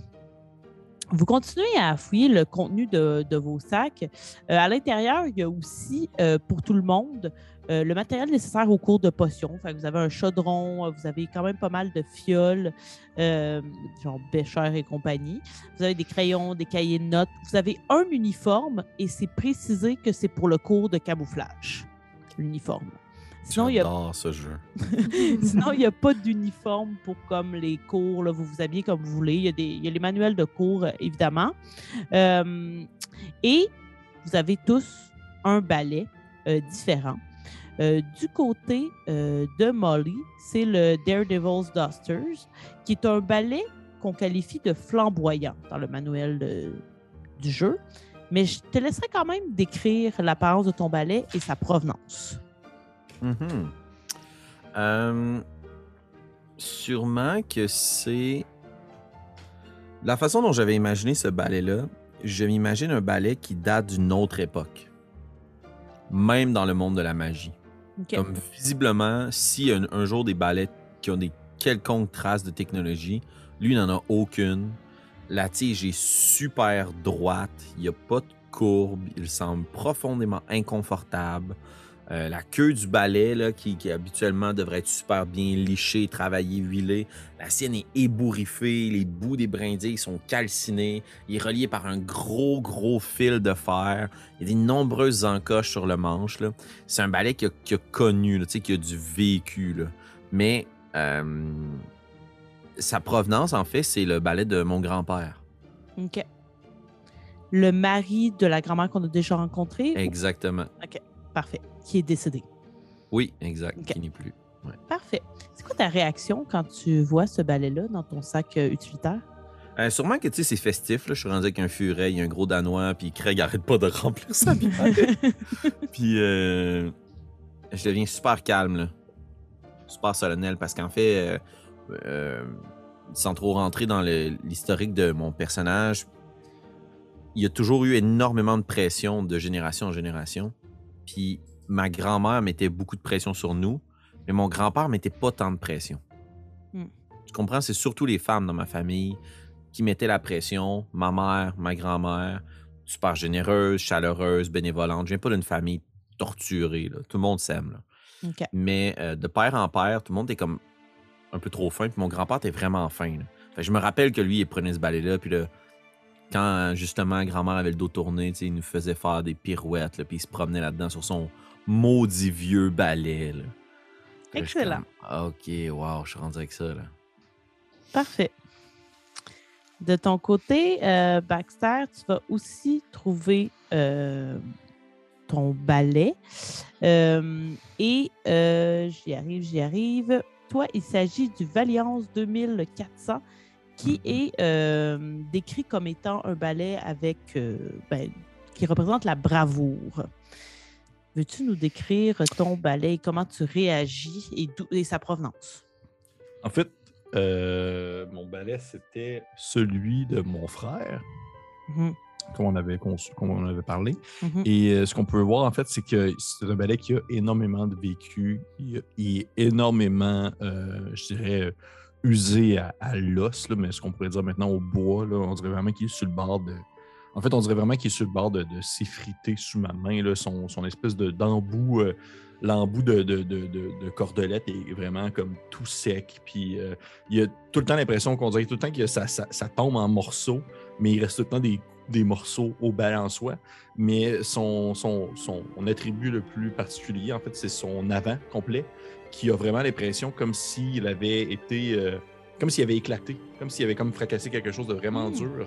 Vous continuez à fouiller le contenu de, vos sacs. Euh, à l'intérieur, il y a aussi, euh, pour tout le monde, euh, le matériel nécessaire au cours de potions. Vous avez un chaudron, vous avez quand même pas mal de fioles, genre Bécher et compagnie. Vous avez des crayons, des cahiers de notes. Vous avez un uniforme et c'est précisé que c'est pour le cours de camouflage, l'uniforme. Sinon, il y a J'adore ce jeu. [LAUGHS] Sinon, il n'y a pas d'uniforme pour comme les cours. là, vous vous habillez comme vous voulez. Il y a, des, il y a les manuels de cours, euh, évidemment. Euh, et vous avez tous un balai euh, différent. Euh, du côté de Molly, c'est le Daredevil's Dusters, qui est un balai qu'on qualifie de flamboyant dans le manuel de- du jeu. Mais je te laisserai quand même décrire l'apparence de ton balai et sa provenance. Mhm. Euh, sûrement que c'est. La façon dont j'avais imaginé ce ballet-là, je m'imagine un ballet qui date d'une autre époque. Même dans le monde de la magie. Comme visiblement, si un, un jour des ballets qui ont des quelconques traces de technologie, lui n'en a aucune. La tige est super droite, il n'y a pas de courbe, il semble profondément inconfortable. Euh, la queue du balai, là, qui, qui habituellement devrait être super bien lichée, travaillée, huilée, la sienne est ébouriffée, les bouts des brindilles sont calcinés, il est relié par un gros, gros fil de fer. Il y a des nombreuses encoches sur le manche. C'est un balai qui a, qui a connu, là, tu sais, qui a du vécu. là. Mais euh, sa provenance, en fait, c'est le balai de mon grand-père. OK. Le mari de la grand-mère qu'on a déjà rencontrée. Exactement. Parfait. Qui est décédé. Oui, exact. Qui n'est plus. Parfait. C'est quoi ta réaction quand tu vois ce balai-là dans ton sac euh, utilitaire? Euh, sûrement que tu sais, c'est festif. Là. Je suis rendu avec un furet, il y a un gros danois, puis Craig arrête pas de remplir ça. puis [LAUGHS] [LAUGHS] euh, je deviens super calme, là. super solennel, parce qu'en fait, euh, sans trop rentrer dans l'historique de mon personnage, il y a toujours eu énormément de pression de génération en génération. Puis ma grand-mère mettait beaucoup de pression sur nous, mais mon grand-père mettait pas tant de pression. Hmm. Tu comprends? C'est surtout les femmes dans ma famille qui mettaient la pression. Ma mère, ma grand-mère, super généreuse, chaleureuse, bénévolente. Je viens pas d'une famille torturée. là. Tout le monde s'aime. Mais euh, de père en père, tout le monde est comme un peu trop fin. Puis mon grand-père était vraiment fin. là. Fait que je me rappelle que lui, il prenait ce balai-là. Puis là, quand justement grand-mère avait le dos tourné, il nous faisait faire des pirouettes. là, puis il se promenait là-dedans sur son maudit vieux balai. là. Puis là, je suis Excellent. comme, Ah, ok, wow, je suis rendu avec ça. Là. Parfait. De ton côté, euh, Baxter, tu vas aussi trouver euh, ton balai. Euh, et j'y arrive, j'y arrive. Toi, il s'agit du Valiance 2400 qui est euh, décrit comme étant un balai avec, euh, ben, qui représente la bravoure. Veux-tu nous décrire ton balai, comment tu réagis et, sa provenance? En fait, euh, mon balai, c'était celui de mon frère, Mhm, comme on avait, conçu, comme on avait parlé. mhm. Et euh, ce qu'on peut voir, en fait, c'est que c'est un balai qui a énormément de vécu. Il, a- il énormément, euh, je dirais, usé à, l'os, mais ce qu'on pourrait dire maintenant au bois, là, on dirait vraiment qu'il est sur le bord de. En fait, on dirait vraiment qu'il est sur le bord de, s'effriter sous ma main. Là, son, son espèce de d'embout, euh, l'embout de, de, de, de- de cordelette est vraiment comme tout sec. Puis euh, il y a tout le temps l'impression qu'on dirait tout le temps que ça, ça, ça tombe en morceaux, mais il reste tout le temps des, des morceaux au soi. Mais son, son, son attribut le plus particulier, en fait, c'est son avant complet, qui a vraiment l'impression comme s'il avait été. euh, comme s'il avait éclaté, comme s'il avait comme fracassé quelque chose de vraiment Mm. dur.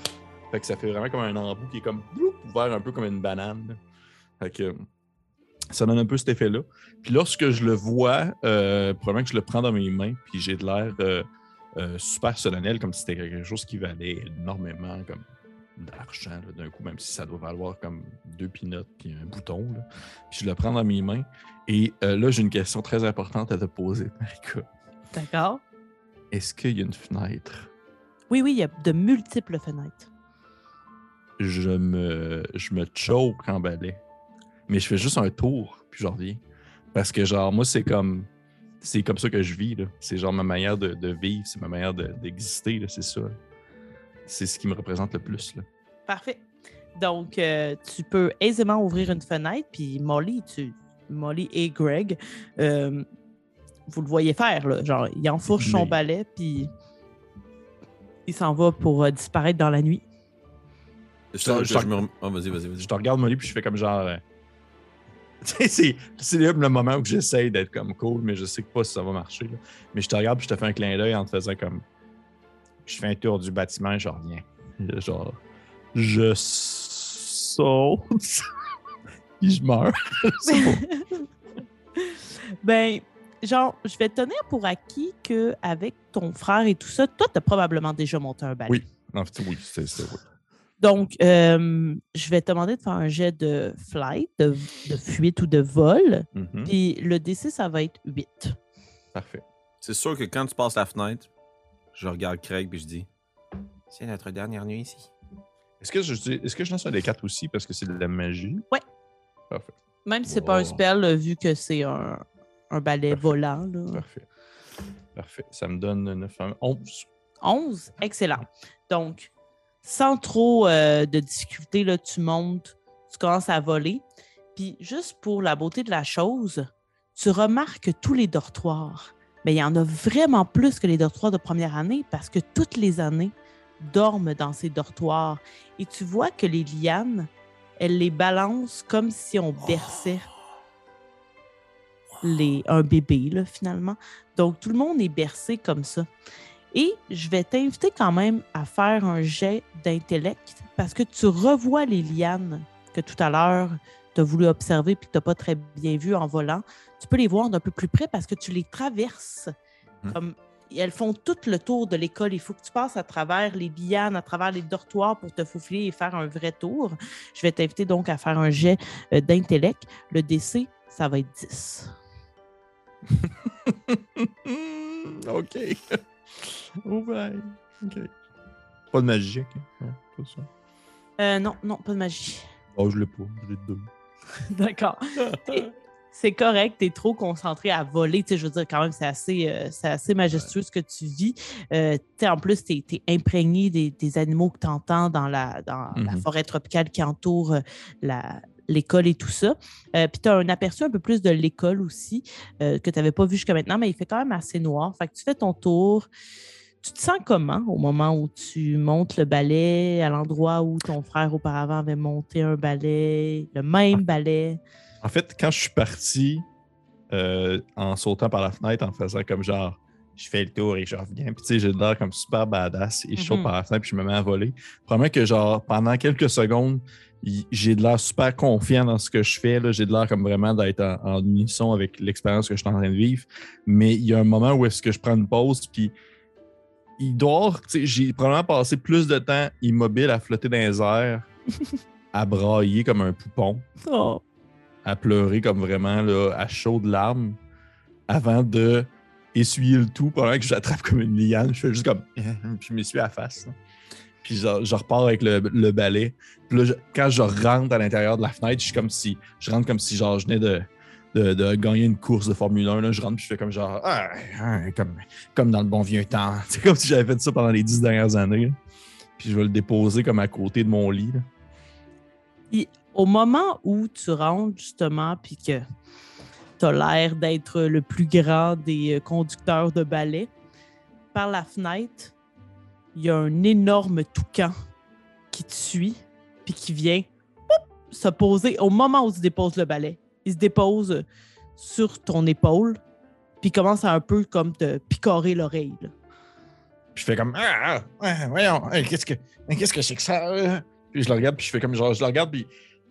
Fait que ça fait vraiment comme un embout qui est comme bloup, ouvert un peu comme une banane. Fait que ça donne un peu cet effet-là. Puis lorsque je le vois, euh, probablement que je le prends dans mes mains, puis j'ai de l'air euh, euh, super solennel, comme si c'était quelque chose qui valait énormément comme d'argent d'un coup, même si ça doit valoir comme deux pinottes puis un bouton. là. Puis je le prends dans mes mains. Et euh, là, j'ai une question très importante à te poser, [LAUGHS] Marika. D'accord. Est-ce qu'il y a une fenêtre? Oui, oui, il y a de multiples fenêtres. Je me, je me choke en balai. Mais je fais juste un tour, puis je reviens. Parce que, genre, moi, c'est comme. C'est comme ça que je vis. C'est genre ma manière de, de vivre, c'est ma manière de- d'exister, c'est ça. C'est ce qui me représente le plus, là. Parfait. Donc, euh, tu peux aisément ouvrir une fenêtre, puis Molly, tu, Molly et Greg, euh, vous le voyez faire, là. Genre, il enfourche son Mais- balai, puis il s'en va pour euh, disparaître dans la nuit. Je, te regarde, Molly, puis je fais comme genre. euh, [LAUGHS] Tu sais, c'est- le moment où j'essaye d'être comme cool, mais je sais pas si ça va marcher. là. Mais je te regarde, puis je te fais un clin d'œil en te faisant comme. Je fais un tour du bâtiment et je reviens. Genre. Je saute. puis [LAUGHS] je meurs. [LAUGHS] Ben, genre, je vais tenir pour acquis qu'avec ton frère et tout ça, toi, tu as probablement déjà monté un balai. Oui. En fait, oui, c'est c'est- oui. Donc, euh, je vais te demander de faire un jet de flight, de, de fuite ou de vol. Mhm. Puis le DC, ça va être 8. Parfait. C'est sûr que quand tu passes la fenêtre, je regarde Craig puis je dis C'est notre dernière nuit ici. Est-ce que je dis- est-ce que je lance un des quatre aussi parce que c'est de la magie? Ouais. Parfait. Même si c'est pas un spell, vu que c'est un, un balai Parfait. volant. là. Parfait. Parfait. Ça me donne 9, 11. 11, excellent. Donc, sans trop euh, de difficulté, là, tu montes, tu commences à voler. Puis Puis juste pour la beauté de la chose, tu remarques que tous les dortoirs, mais il y en a vraiment plus que les dortoirs de première année parce que toutes les années dorment dans ces dortoirs. Et tu vois que les lianes, elles les balancent comme si on berçait les, un bébé, là, finalement. Donc, tout le monde est bercé comme ça. Et je vais t'inviter quand même à faire un jet d'intellect parce que tu revois les lianes que tout à l'heure tu as voulu observer puis que tu n'as pas très bien vu en volant. Tu peux les voir d'un peu plus près parce que tu les traverses. Hmm. Comme, elles font tout le tour de l'école. Il faut que tu passes à travers les lianes, à travers les dortoirs pour te faufiler et faire un vrai tour. Je vais t'inviter donc à faire un jet euh, d'intellect. Le DC, ça va être 10. [LAUGHS] OK. Ouais. OK. Pas de magie, pas ça. Euh, non, non, pas de magie. Oh, je l'ai pas. Je l'ai deux. [LAUGHS] D'accord. C'est correct, tu es trop concentré à voler. Tu sais, je veux dire, quand même, c'est assez, euh, assez majestueux ce que tu vis. Euh, en plus, tu es, imprégné des, des animaux que tu entends dans, la, dans la Mhm. forêt tropicale qui entoure euh, l'école et tout ça. Euh, Puis tu as un aperçu un peu plus de l'école aussi, que tu n'avais pas vu jusqu'à maintenant, mais il fait quand même assez noir. Fait que tu fais ton tour. Tu te sens comment au moment où tu montes le balai à l'endroit où ton frère auparavant avait monté un balai, le même balai? En fait, quand je suis parti euh, en sautant par la fenêtre, en faisant comme genre, je fais le tour et je reviens, puis tu sais, j'ai l'air comme super badass et je saute Mhm. par la fenêtre puis je me mets à voler. Probablement que genre, pendant quelques secondes, j'ai de l'air super confiant dans ce que je fais. là. J'ai de l'air comme vraiment d'être en, en unisson avec l'expérience que je suis en train de vivre. Mais il y a un moment où est-ce que je prends une pause, puis il sais, j'ai probablement passé plus de temps immobile à flotter dans les airs, [LAUGHS] à brailler comme un poupon Oh. à pleurer comme vraiment là, à chaudes larmes avant de essuyer le tout pendant que j'attrape comme une liane. Je fais juste comme. [LAUGHS] Puis je m'essuie à la face. là. Puis je, je repars avec le, le balai. Puis là, je- quand je rentre à l'intérieur de la fenêtre, je suis comme si. Je rentre comme si genre je venais de, de, gagner une course de Formule 1. Là. Je rentre puis je fais comme genre. Ah, ah, comme, comme dans le bon vieux temps. [LAUGHS] C'est comme si j'avais fait ça pendant les dix dernières années. Puis je vais le déposer comme à côté de mon lit. au moment où tu rentres justement, puis que tu as l'air d'être le plus grand des euh, conducteurs de ballet, par la fenêtre, il y a un énorme toucan qui te suit, puis qui vient se poser au moment où tu déposes le balai. Il se dépose sur ton épaule, puis commence à un peu comme te picorer l'oreille. Puis je fais comme Ah, ah, voyons, hey, qu'est-ce que hey, qu'est-ce que c'est que ça? euh? Puis je le regarde, puis je fais comme genre, je le regarde, puis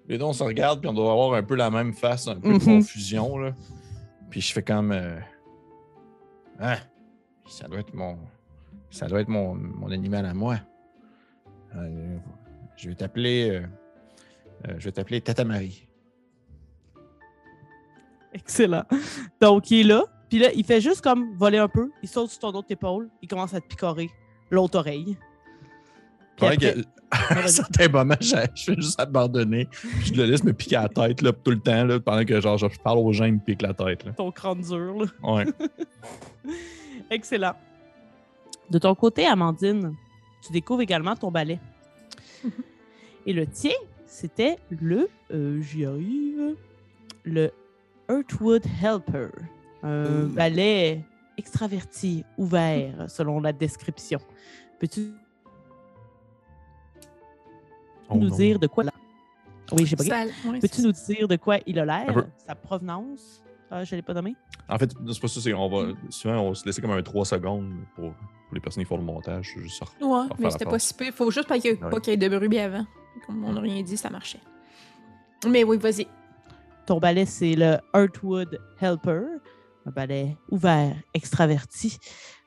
les deux, on se regarde, puis on doit avoir un peu la même face, un peu de Mhm. confusion, là. Puis je fais comme euh, Ah, ça doit être mon. Ça doit être mon, mon animal à moi. Euh, je vais t'appeler. euh, je vais t'appeler Tata Marie. [LAUGHS] Excellent. Donc, il est là. Puis là, il fait juste comme voler un peu. Il saute sur ton autre épaule. Il commence à te picorer l'autre oreille. Puis Pendant après- que- à un certain moment, je, je fais juste abandonner. Puis je le laisse me piquer la tête, là, tout le temps, là, pendant que genre, je parle aux gens, ils me piquent la tête, là. ton crâne dur. là. Ouais. [LAUGHS] Excellent. De ton côté, Amandine, tu découvres également ton balai. [LAUGHS] Et le tien, c'était le, euh, j'y arrive, le Earthwood Helper. Un balai extraverti, ouvert, selon la description. Peux-tu Oh nous non. dire de quoi... Oui, j'ai pas Ça- Peux-tu nous dire de quoi il a l'air, sa provenance? Ah, je ne l'ai pas nommé. En fait, c'est pas ça, c'est on va. Souvent, on se laisser comme un 3 secondes pour, pour les personnes qui font le montage. Juste ça. Ouais, mais c'était pas si pire. Faut juste pas qu'il y ait, Ouais. pas qu'il y ait de bruit avant. Comme on n'a rien dit, ça marchait. Mais oui, vas-y. Ton balai, c'est le Earthwood Helper, un balai ouvert, extraverti.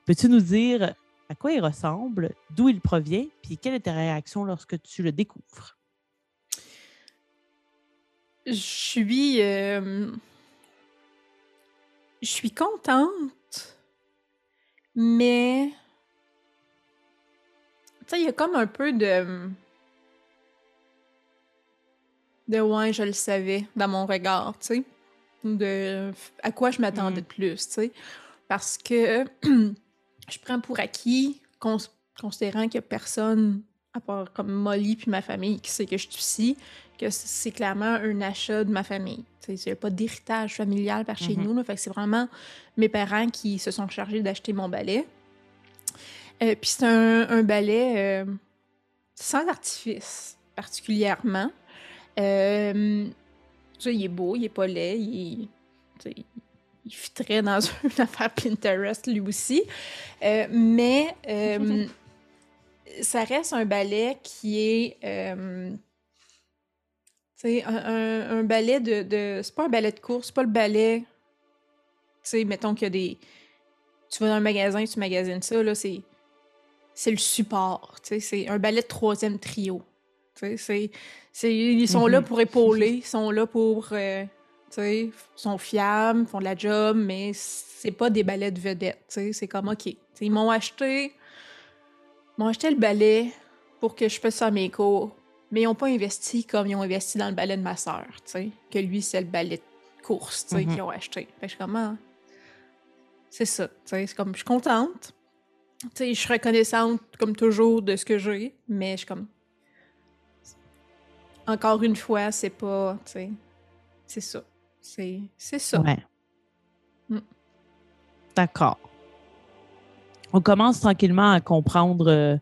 Peux-tu nous dire à quoi il ressemble, d'où il provient, puis quelle est ta réaction lorsque tu le découvres? Je suis. euh, Je suis contente, mais. Tu sais, il y a comme un peu de. De ouais, je le savais dans mon regard, tu sais. De à quoi je m'attendais de plus, tu sais. Parce que [CLEARS THROAT] je prends pour acquis, cons- considérant qu'il n'y a personne à part comme Molly puis ma famille qui sait que je suis ici, que c'est clairement un achat de ma famille. Tu sais, Il n'y a pas d'héritage familial par chez Mhm. nous. Là, fait que c'est vraiment mes parents qui se sont chargés d'acheter mon balai. Euh, puis c'est un, un balai euh, sans artifice particulièrement. Euh, tu sais, il est beau, il est pas laid, il, il fitterait dans [LAUGHS] une affaire Pinterest lui aussi. Euh, mais euh, ça reste un ballet qui est. euh, sais, un, ballet de. de c'est pas un ballet de course, c'est pas le ballet. Tu sais, mettons qu'il y a des. Tu vas dans un magasin, tu magasines ça, là, c'est. C'est le support. Tu sais, c'est un ballet de troisième trio. C'est. Ils sont là Mhm. pour épauler, ils sont là pour. euh, sais, sont fiables, font de la job, mais c'est pas des ballets de vedette. Tu sais, c'est comme, OK. Ils m'ont acheté. ils m'ont acheté le ballet pour que je fasse ça à mes cours, mais ils n'ont pas investi comme ils ont investi dans le ballet de ma sœur, que lui, c'est le ballet de course, Mhm. qu'ils ont acheté. Fait que je suis comme, ah, c'est ça, c'est comme, je suis contente. Je suis reconnaissante, comme toujours, de ce que j'ai, mais je suis comme, encore une fois, c'est pas, tu sais, c'est ça. C'est c'est ça. Ouais. Mm. D'accord. On commence tranquillement à comprendre euh,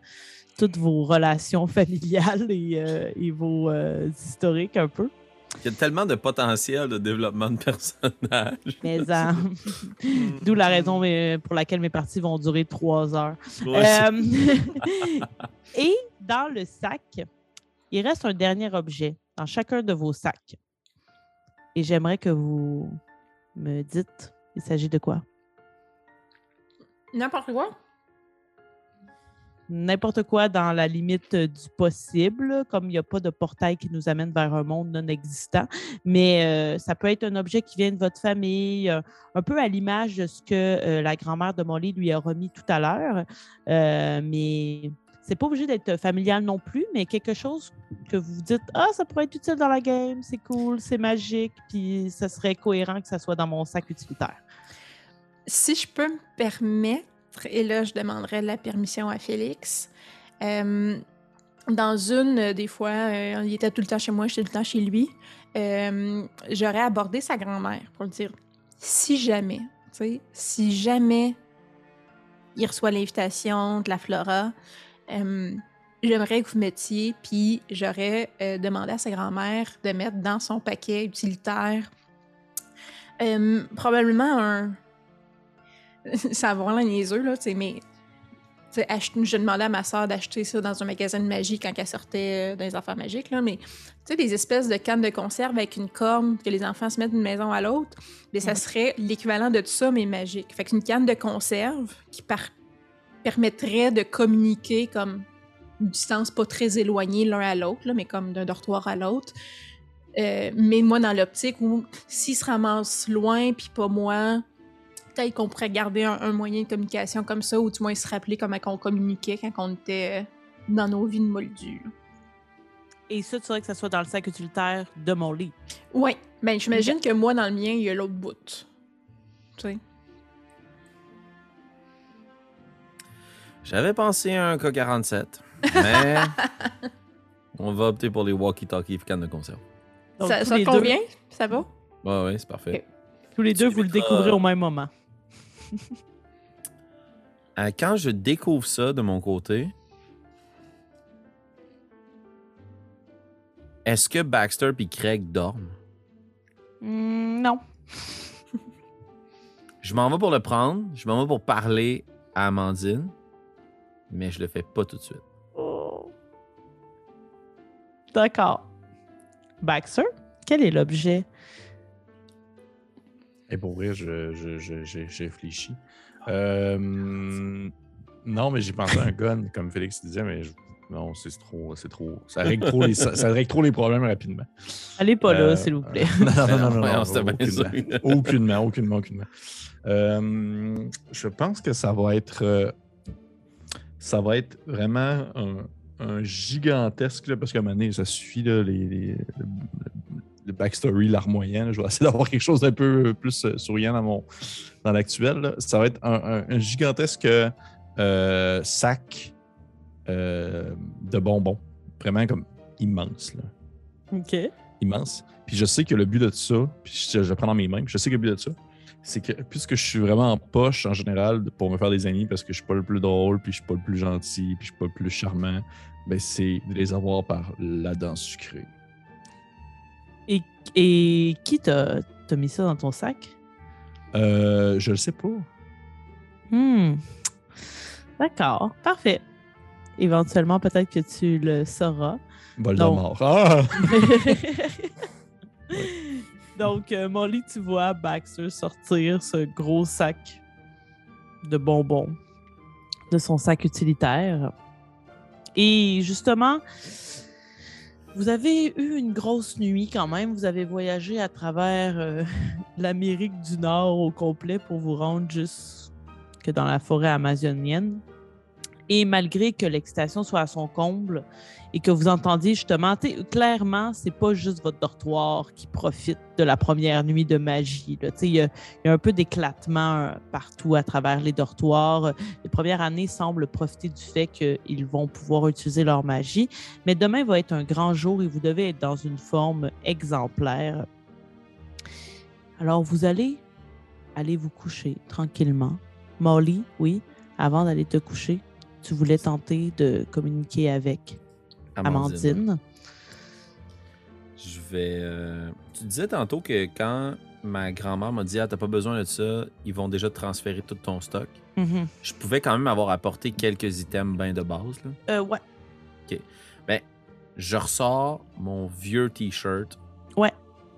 toutes vos relations familiales et, euh, et vos euh, historiques un peu. Il y a tellement de potentiel de développement de personnages. Mais [LAUGHS] euh, d'où la raison pour laquelle mes parties vont durer trois heures. Ouais, Euh, [LAUGHS] et dans le sac, il reste un dernier objet dans chacun de vos sacs. Et j'aimerais que vous me dites, il s'agit de quoi? N'importe quoi. N'importe quoi dans la limite du possible, comme il n'y a pas de portail qui nous amène vers un monde non existant. Mais euh, ça peut être un objet qui vient de votre famille, euh, un peu à l'image de ce que euh, la grand-mère de Molly lui a remis tout à l'heure. Mais c'est pas obligé d'être familial non plus, mais quelque chose que vous dites Ah, ça pourrait être utile dans la game, c'est cool, c'est magique, puis ça serait cohérent que ça soit dans mon sac utilitaire. Si je peux me permettre, et là, je demanderai la permission à Félix. euh, dans une, euh, des fois, euh, il était tout le temps chez moi, j'étais tout le temps chez lui. euh, J'aurais abordé sa grand-mère pour lui dire si jamais, si jamais il reçoit l'invitation de la Flora, euh, j'aimerais que vous mettiez, puis j'aurais euh, demandé à sa grand-mère de mettre dans son paquet utilitaire euh, probablement un. [LAUGHS] ça va vraiment niaiseux, là, tu sais, mais. tu sais, ach- Je demandais à ma soeur d'acheter ça dans un magasin de magie quand elle sortait dans les affaires magiques, là, mais tu sais, des espèces de cannes de conserve avec une corne que les enfants se mettent d'une maison à l'autre, mais ça serait l'équivalent de ça, mais magique. Fait qu'une canne de conserve qui par- permettrait de communiquer comme une distance pas très éloignée l'un à l'autre, mais comme d'un dortoir à l'autre. Euh, mais moi, dans l'optique où s'ils se ramassent loin, puis pas moi, peut-être qu'on pourrait garder un, un moyen de communication comme ça, ou du moins se rappeler comment on communiquait quand on était euh, dans nos vies de moldus. Et ça, tu dirais que ça soit dans le sac utilitaire de mon lit? Ouais, ben j'imagine que moi, dans le mien, il y a l'autre bout. Tu sais. J'avais pensé à un K-47, mais [LAUGHS] on va opter pour les walkie-talkies et cannes de conserve. Donc, ça ça te deux- convient? Ça va? Ouais, ouais, c'est parfait. Tous les deux, Tu vous le découvrez au même moment. [LAUGHS] Euh, quand je découvre ça de mon côté, est-ce que Baxter et Craig dorment? Hmm, non. Je m'en vais pour le prendre, je m'en vais pour parler à Amandine, mais je le fais pas tout de suite. Oh. D'accord. Baxter, quel est l'objet? Et pour vrai, je, je, je, je- j'ai réfléchi. Euh, non, mais j'ai pensé à un gun, [LAUGHS] comme Félix disait, mais je- non, c'est trop, c'est trop. Ça règle trop, les, ça, ça règle trop les problèmes rapidement. Allez pas là, Euh, s'il vous plaît. [LAUGHS] non, non, non, non, non, on s'était bien aucunement. aucunement, aucunement, aucunement. Euh, je pense que ça va être, euh, ça va être vraiment un, un gigantesque, là, parce qu'à un moment donné, ça suffit, là, les, les- le, backstory larmoyant. Je vais essayer d'avoir quelque chose d'un peu plus euh, souriant dans, mon, dans l'actuel. Ça va être un, un- un gigantesque euh, sac euh, de bonbons. Vraiment comme immense. Là. OK. immense. Puis je sais que le but de ça, puis je, je le prends dans mes mains, puis je sais que le but de ça, c'est que puisque je suis vraiment en poche en général pour me faire des amis parce que je suis pas le plus drôle, puis je suis pas le plus gentil, puis je suis pas le plus charmant, ben c'est de les avoir par la dent sucrée. Et, et qui t'a t'a mis ça dans ton sac? Euh, je le sais pas. Hmm. D'accord, parfait. Éventuellement, peut-être que tu le sauras. Voldemort. Ah! [LAUGHS] [LAUGHS] [LAUGHS] Donc, euh, Molly, tu vois Baxter sortir ce gros sac de bonbons de son sac utilitaire. Et justement, vous avez eu une grosse nuit quand même. Vous avez voyagé à travers euh, [LAUGHS] l'Amérique du Nord au complet pour vous rendre jusque dans la forêt amazonienne. Et malgré que l'excitation soit à son comble et que vous entendiez justement, clairement, c'est pas juste votre dortoir qui profite de la première nuit de magie. il y a un peu d'éclatement euh, partout à travers les dortoirs. Les premières années semblent profiter du fait qu'ils vont pouvoir utiliser leur magie. Mais demain va être un grand jour et vous devez être dans une forme exemplaire. Alors, vous allez aller vous coucher tranquillement. Molly, oui, avant d'aller te coucher, tu voulais tenter de communiquer avec Amandine. Je vais. euh, Tu disais tantôt que quand ma grand-mère m'a dit Ah, t'as pas besoin de ça, ils vont déjà te transférer tout ton stock. Mhm. Je pouvais quand même avoir apporté quelques items bien de base. Là. Euh, ouais. Ben, je ressors mon vieux t-shirt. Ouais.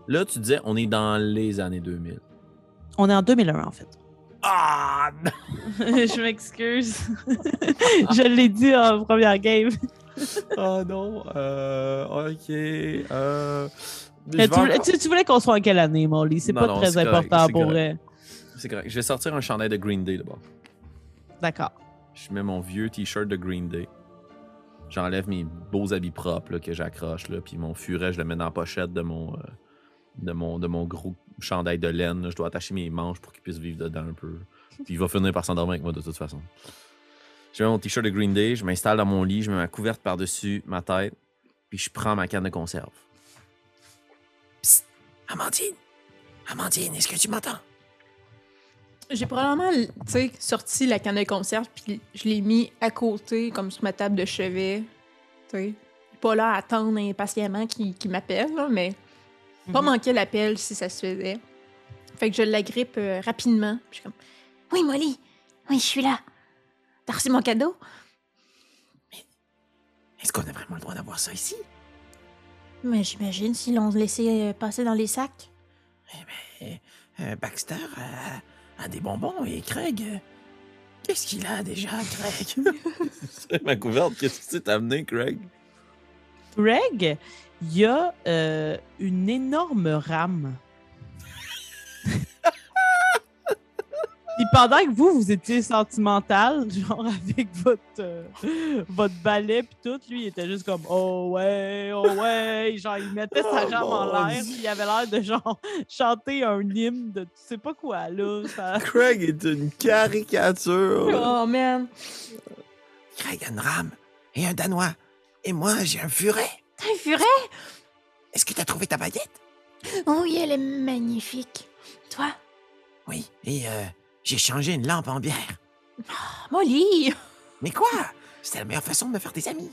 Là, tu disais, on est dans les années 2000. On est en 2001, en fait. Ah! non! [LAUGHS] je m'excuse. [LAUGHS] je l'ai dit en première game. Oh non! Euh, ok. Euh, tu, voulais, encore- tu- tu voulais qu'on soit en quelle année, Molly? C'est pas non, très correct, important pour elle. C'est correct. Je vais sortir un chandail de Green Day d'abord. D'accord. Je mets mon vieux t-shirt de Green Day. J'enlève mes beaux habits propres là, que j'accroche, là, puis mon furet, je le mets dans la pochette de mon, euh, de mon, de mon gros chandail de laine. Je dois attacher mes manches pour qu'il puisse vivre dedans un peu. Puis il va finir par s'endormir avec moi de toute façon. Je mets mon t-shirt de Green Day, je m'installe dans mon lit, je mets ma couverte par-dessus ma tête, puis je prends ma canne de conserve. Amandine! Amandine, est-ce que tu m'entends? J'ai probablement, sorti la canne de conserve, puis je l'ai mis à côté, comme sur ma table de chevet. Tu sais, pas là à attendre impatiemment qu'il m'appelle, mais pas Mhm. manquer l'appel si ça se faisait. Fait que je l'agrippe euh, rapidement. puis Je suis comme, oui, Molly, oui, je suis là. T'as reçu mon cadeau? Est-ce qu'on a vraiment le droit d'avoir ça ici? Mais j'imagine s'ils l'ont laissé euh, passer dans les sacs. Eh, euh, Baxter a, a des bonbons et Craig. euh, Qu'est-ce qu'il a déjà, Craig? [LAUGHS] [LAUGHS] C'est ma couverte, qu'est-ce que tu t'es amené, Craig? Greg, il y a euh, une énorme rame. Puis pendant que vous, vous étiez sentimental, genre avec votre, euh, votre balai puis tout, lui, il était juste comme « Oh ouais, oh ouais », genre il mettait sa Oh, jambe en l'air, puis il avait l'air de genre chanter un hymne de tu sais pas quoi, là. ça- Craig est une caricature. Oh, man. Craig a une rame et un danois. Et moi, j'ai un furet. Furet? Est-ce que t'as trouvé ta baguette? Oh oui, elle est magnifique. Toi? Oui. Et euh, j'ai changé une lampe en bière. Molly! Mais quoi? C'était la meilleure façon de me faire des amis.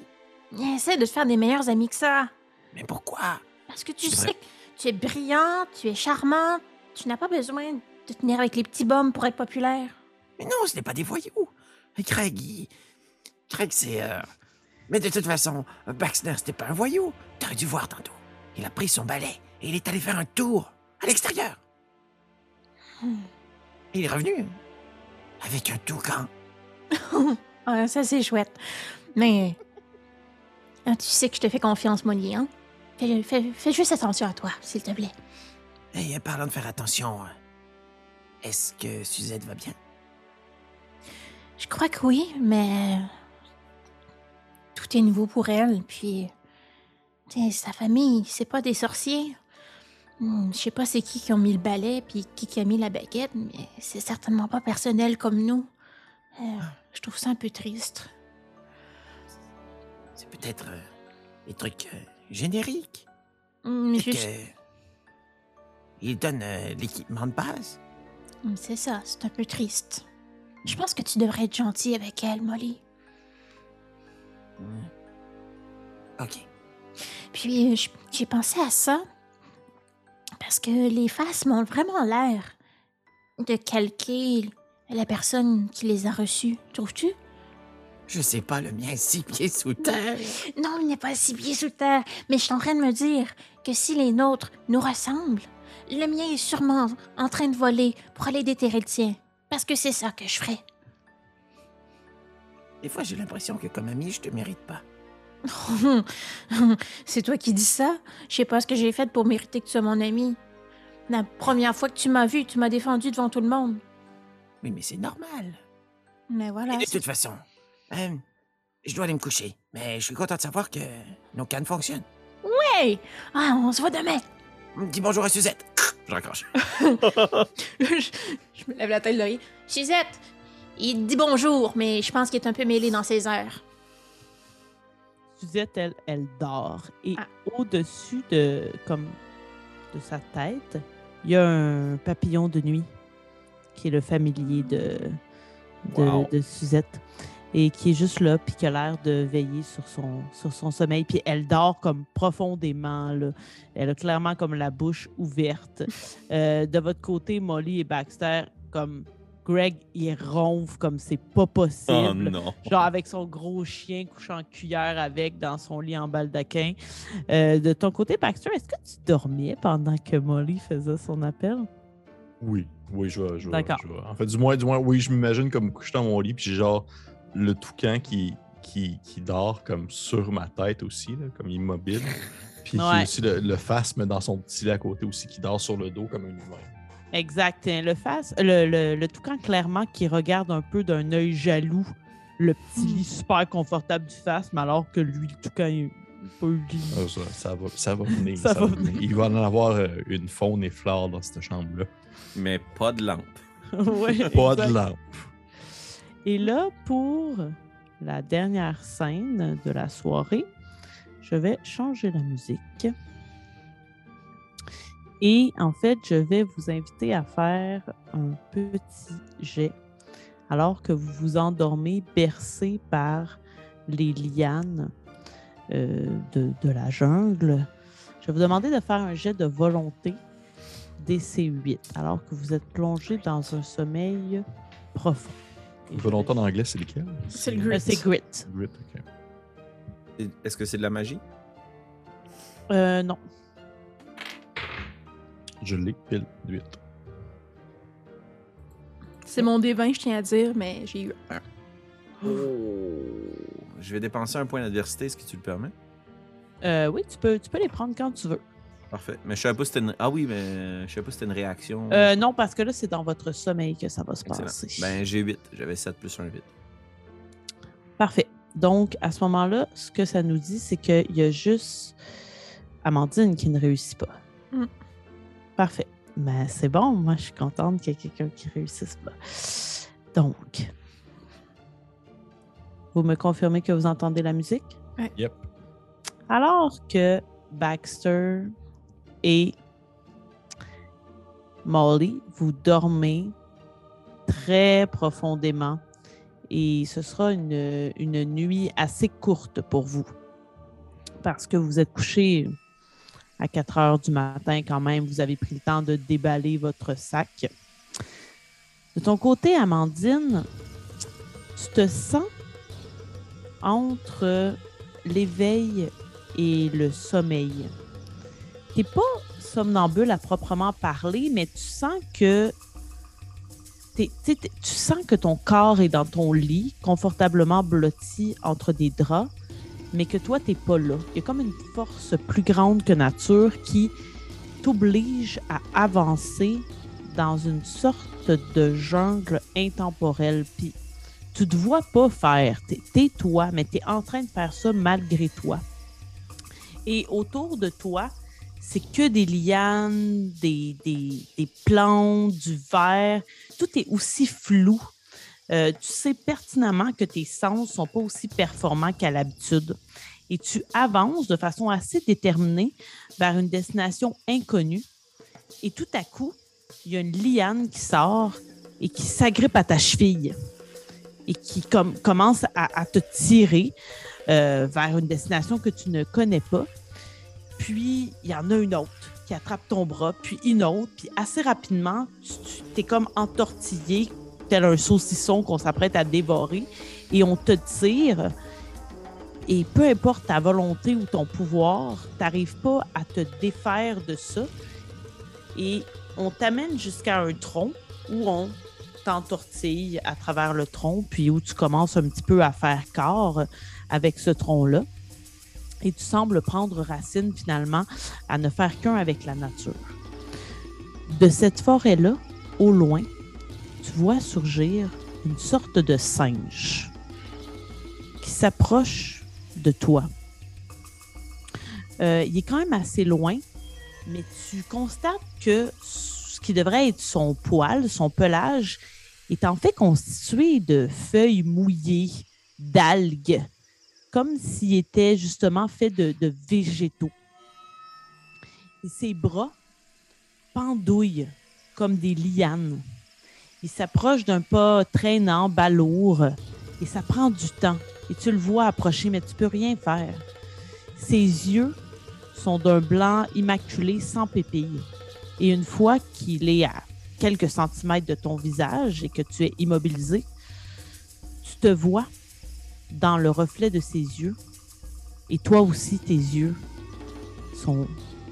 Essaie de te faire des meilleurs amis que ça. Mais pourquoi? Parce que tu Je sais que tu es brillant, tu es charmant, tu n'as pas besoin de tenir avec les petits bums pour être populaire. Mais non, ce n'est pas des voyous. Et Craig, il... Craig, c'est... euh, Mais de toute façon, Baxter, c'était pas un voyou. T'aurais dû voir tantôt. Il a pris son balai et il est allé faire un tour à l'extérieur. Hmm. Il est revenu avec un toucan. [LAUGHS] Ah, ça, c'est chouette. Mais. ah, tu sais que je te fais confiance, Molly, hein? Fais, fais- fais juste attention à toi, s'il te plaît. Et euh, parlant de faire attention, est-ce que Suzette va bien? Je crois que oui, mais. Tout est nouveau pour elle, puis. sa famille, c'est pas des sorciers. Hmm, Je sais pas c'est qui qui ont mis le balai, puis qui qui a mis la baguette, mais c'est certainement pas personnel comme nous. Euh, je trouve ça un peu triste. C'est peut-être euh, des trucs euh, génériques. Hum, Peut-être juste- que il donne euh, l'équipement de base. hum, C'est ça, c'est un peu triste. Je pense que tu devrais être gentil avec elle, Molly. Ok. Puis euh, j'ai pensé à ça parce que les faces m'ont vraiment l'air de calquer la personne qui les a reçues, trouves-tu? Je sais pas, le mien est six pieds sous terre. Non, il n'est pas six pieds sous terre, mais je suis en train de me dire que si les nôtres nous ressemblent, le mien est sûrement en train de voler pour aller déterrer le tien. Parce que c'est ça que je ferais. Des fois, j'ai l'impression que comme ami, je te mérite pas. [LAUGHS] c'est toi qui dis ça? Je sais pas ce que j'ai fait pour mériter que tu sois mon ami. La première fois que tu m'as vu, tu m'as défendu devant tout le monde. Oui, mais c'est normal. Mais voilà. Et de toute façon, euh, je dois aller me coucher. Mais je suis content de savoir que nos cannes fonctionnent. Hey! Ah, on se voit demain! Dis bonjour à Suzette. Je raccroche. je, [LAUGHS] je me lève la tête de. Suzette! Il dit bonjour, mais je pense qu'il est un peu mêlé dans ses heures. Suzette, elle, elle dort. Et Ah. au-dessus de, comme, de sa tête, il y a un papillon de nuit qui est le familier de, de, Wow. de Suzette et qui est juste là puis qui a l'air de veiller sur son, sur son sommeil. Puis elle dort comme profondément. Là. Elle a clairement comme la bouche ouverte. [LAUGHS] Euh, de votre côté, Molly et Baxter, comme Greg, il ronfle comme c'est pas possible. Oh non. Genre avec son gros chien couchant en cuillère avec dans son lit en baldaquin. Euh, de ton côté, Baxter, est-ce que tu dormais pendant que Molly faisait son appel? Oui, oui, je vais. Je vais, D'accord. je En fait, du moins, du moins, oui, je m'imagine comme couché dans mon lit, puis j'ai genre le toucan qui, qui, qui dort comme sur ma tête aussi, là, comme immobile. Puis Ouais. aussi le, le phasme dans son petit lit à côté aussi, qui dort sur le dos comme un humain. Exact. Le face, le, le, le toucan clairement qui regarde un peu d'un œil jaloux le petit lit super confortable du face, mais alors que lui, le toucan, il n'a pas eu le lit. Ah, ça, ça va, ça va [LAUGHS] venir. Ça ça va venir. Il va en avoir euh, une faune et flore dans cette chambre-là. Mais pas de lampe. [LAUGHS] Ouais, [LAUGHS] Pas exact. de lampe. Et là, pour la dernière scène de la soirée, je vais changer la musique. Et en fait, je vais vous inviter à faire un petit jet alors que vous vous endormez bercé par les lianes euh, de, de la jungle. Je vais vous demander de faire un jet de volonté DC8 alors que vous êtes plongé dans un sommeil profond. Et je Volontaire vais- en anglais, c'est lequel? C'est le grit. C'est grit. Est-ce que c'est de la magie? Euh, non. Je l'ai pile 8. C'est mon D20, je tiens à dire, mais j'ai eu un. Je vais dépenser un point d'adversité, est-ce que tu le permets? Euh, oui, tu peux, tu peux les prendre quand tu veux. Parfait. Mais je savais pas si c'était une... Ah oui, mais je savais pas si c'était une réaction. Euh, non, parce que là, c'est dans votre sommeil que ça va se Excellent. passer. Ben, j'ai 8. J'avais 7 plus 1, 8. Parfait. Donc, à ce moment-là, ce que ça nous dit, c'est qu'il y a juste Amandine qui ne réussit pas. Mm. Parfait. Mais c'est bon, moi, je suis contente qu'il y ait quelqu'un qui réussisse pas. Donc, vous me confirmez que vous entendez la musique? Yep. Alors que Baxter et Molly, vous dormez très profondément et ce sera une, une nuit assez courte pour vous parce que vous êtes couché à 4 heures du matin quand même. Vous avez pris le temps de déballer votre sac. De ton côté, Amandine, tu te sens entre l'éveil et le sommeil. T'es pas somnambule à proprement parler, mais tu sens que tu sens que ton corps est dans ton lit, confortablement blotti entre des draps, mais que toi, t'es pas là. Il y a comme une force plus grande que nature qui t'oblige à avancer dans une sorte de jungle intemporelle. Puis tu te vois pas faire. T'es, t'es toi, mais tu es en train de faire ça malgré toi. Et autour de toi, c'est que des lianes, des, des, des plantes, du verre. Tout est aussi flou. Euh, tu sais pertinemment que tes sens ne sont pas aussi performants qu'à l'habitude. Et tu avances de façon assez déterminée vers une destination inconnue. Et tout à coup, il y a une liane qui sort et qui s'agrippe à ta cheville et qui com- commence à, te tirer euh, vers une destination que tu ne connais pas. Puis, il y en a une autre qui attrape ton bras, puis une autre, puis assez rapidement, tu es comme entortillé, tel un saucisson qu'on s'apprête à dévorer, et on te tire. Et peu importe ta volonté ou ton pouvoir, tu n'arrives pas à te défaire de ça. Et on t'amène jusqu'à un tronc où on t'entortille à travers le tronc, puis où tu commences un petit peu à faire corps avec ce tronc-là. Et tu sembles prendre racine finalement à ne faire qu'un avec la nature. De cette forêt-là, au loin, tu vois surgir une sorte de singe qui s'approche de toi. Euh, il est quand même assez loin, mais tu constates que ce qui devrait être son poil, son pelage, est en fait constitué de feuilles mouillées, d'algues, comme s'il était justement fait de, de végétaux. Et ses bras pendouillent comme des lianes. Il s'approche d'un pas traînant, balourd, et ça prend du temps. Et tu le vois approcher, mais tu peux rien faire. Ses yeux sont d'un blanc immaculé sans pépille. Et une fois qu'il est à quelques centimètres de ton visage et que tu es immobilisé, tu te vois dans le reflet de ses yeux. Et toi aussi, tes yeux sont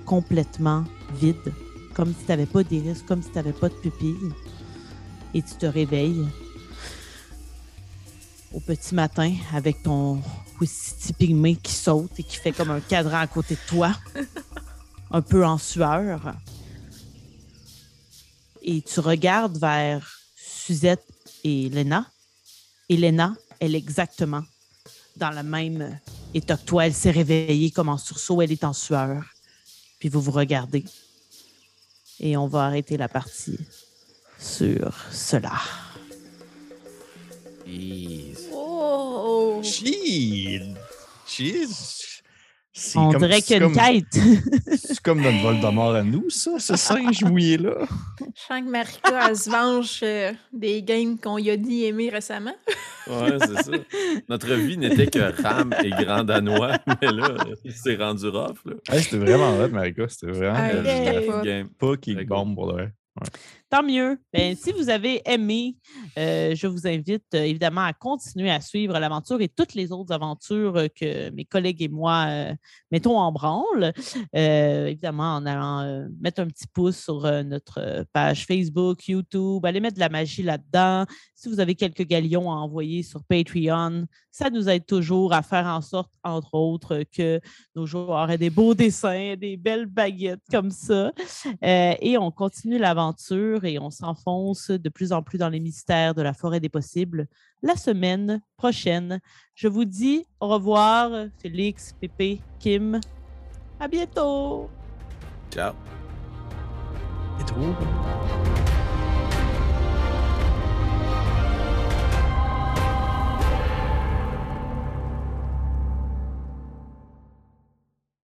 complètement vides, comme si tu n'avais pas d'iris, comme si tu n'avais pas de pupille. Et tu te réveilles au petit matin avec ton Wistiti pygmée qui saute et qui fait comme un cadran à côté de toi, [LAUGHS] un peu en sueur. Et tu regardes vers Suzette et Lena. Et Lena, elle est exactement dans le même état que toi. Elle s'est réveillée comme en sursaut, elle est en sueur. Puis vous vous regardez. Et on va arrêter la partie sur cela. Jeez. Oh! Jeez. Jeez. C'est On comme- dirait c'est qu'il y a une comme- quête. [LAUGHS] C'est comme notre Voldemort à nous, ça, ce singe mouillé-là. Je sens que Marika, elle se venge euh, des games qu'on y a dit aimer récemment. Ouais, c'est ça. Notre vie n'était que Ram et Grand Danois, mais là, c'est rendu rough. Là. Hey, c'était vraiment hot, Marika. C'était vraiment Ah, euh. Rough game. pas qui bombe pour vrai. Tant mieux. Ben, si vous avez aimé, euh, je vous invite euh, évidemment à continuer à suivre l'aventure et toutes les autres aventures euh, que mes collègues et moi euh, mettons en branle. Évidemment, en allant mettre un petit pouce sur notre page Facebook, YouTube, allez mettre de la magie là-dedans. Si vous avez quelques galions à envoyer sur Patreon, ça nous aide toujours à faire en sorte, entre autres, que nos joueurs aient des beaux dessins, des belles baguettes comme ça. Et on continue l'aventure et on s'enfonce de plus en plus dans les mystères de la forêt des possibles la semaine prochaine. Je vous dis au revoir, Félix, Pépé, Kim. À bientôt! Ciao. Et tout.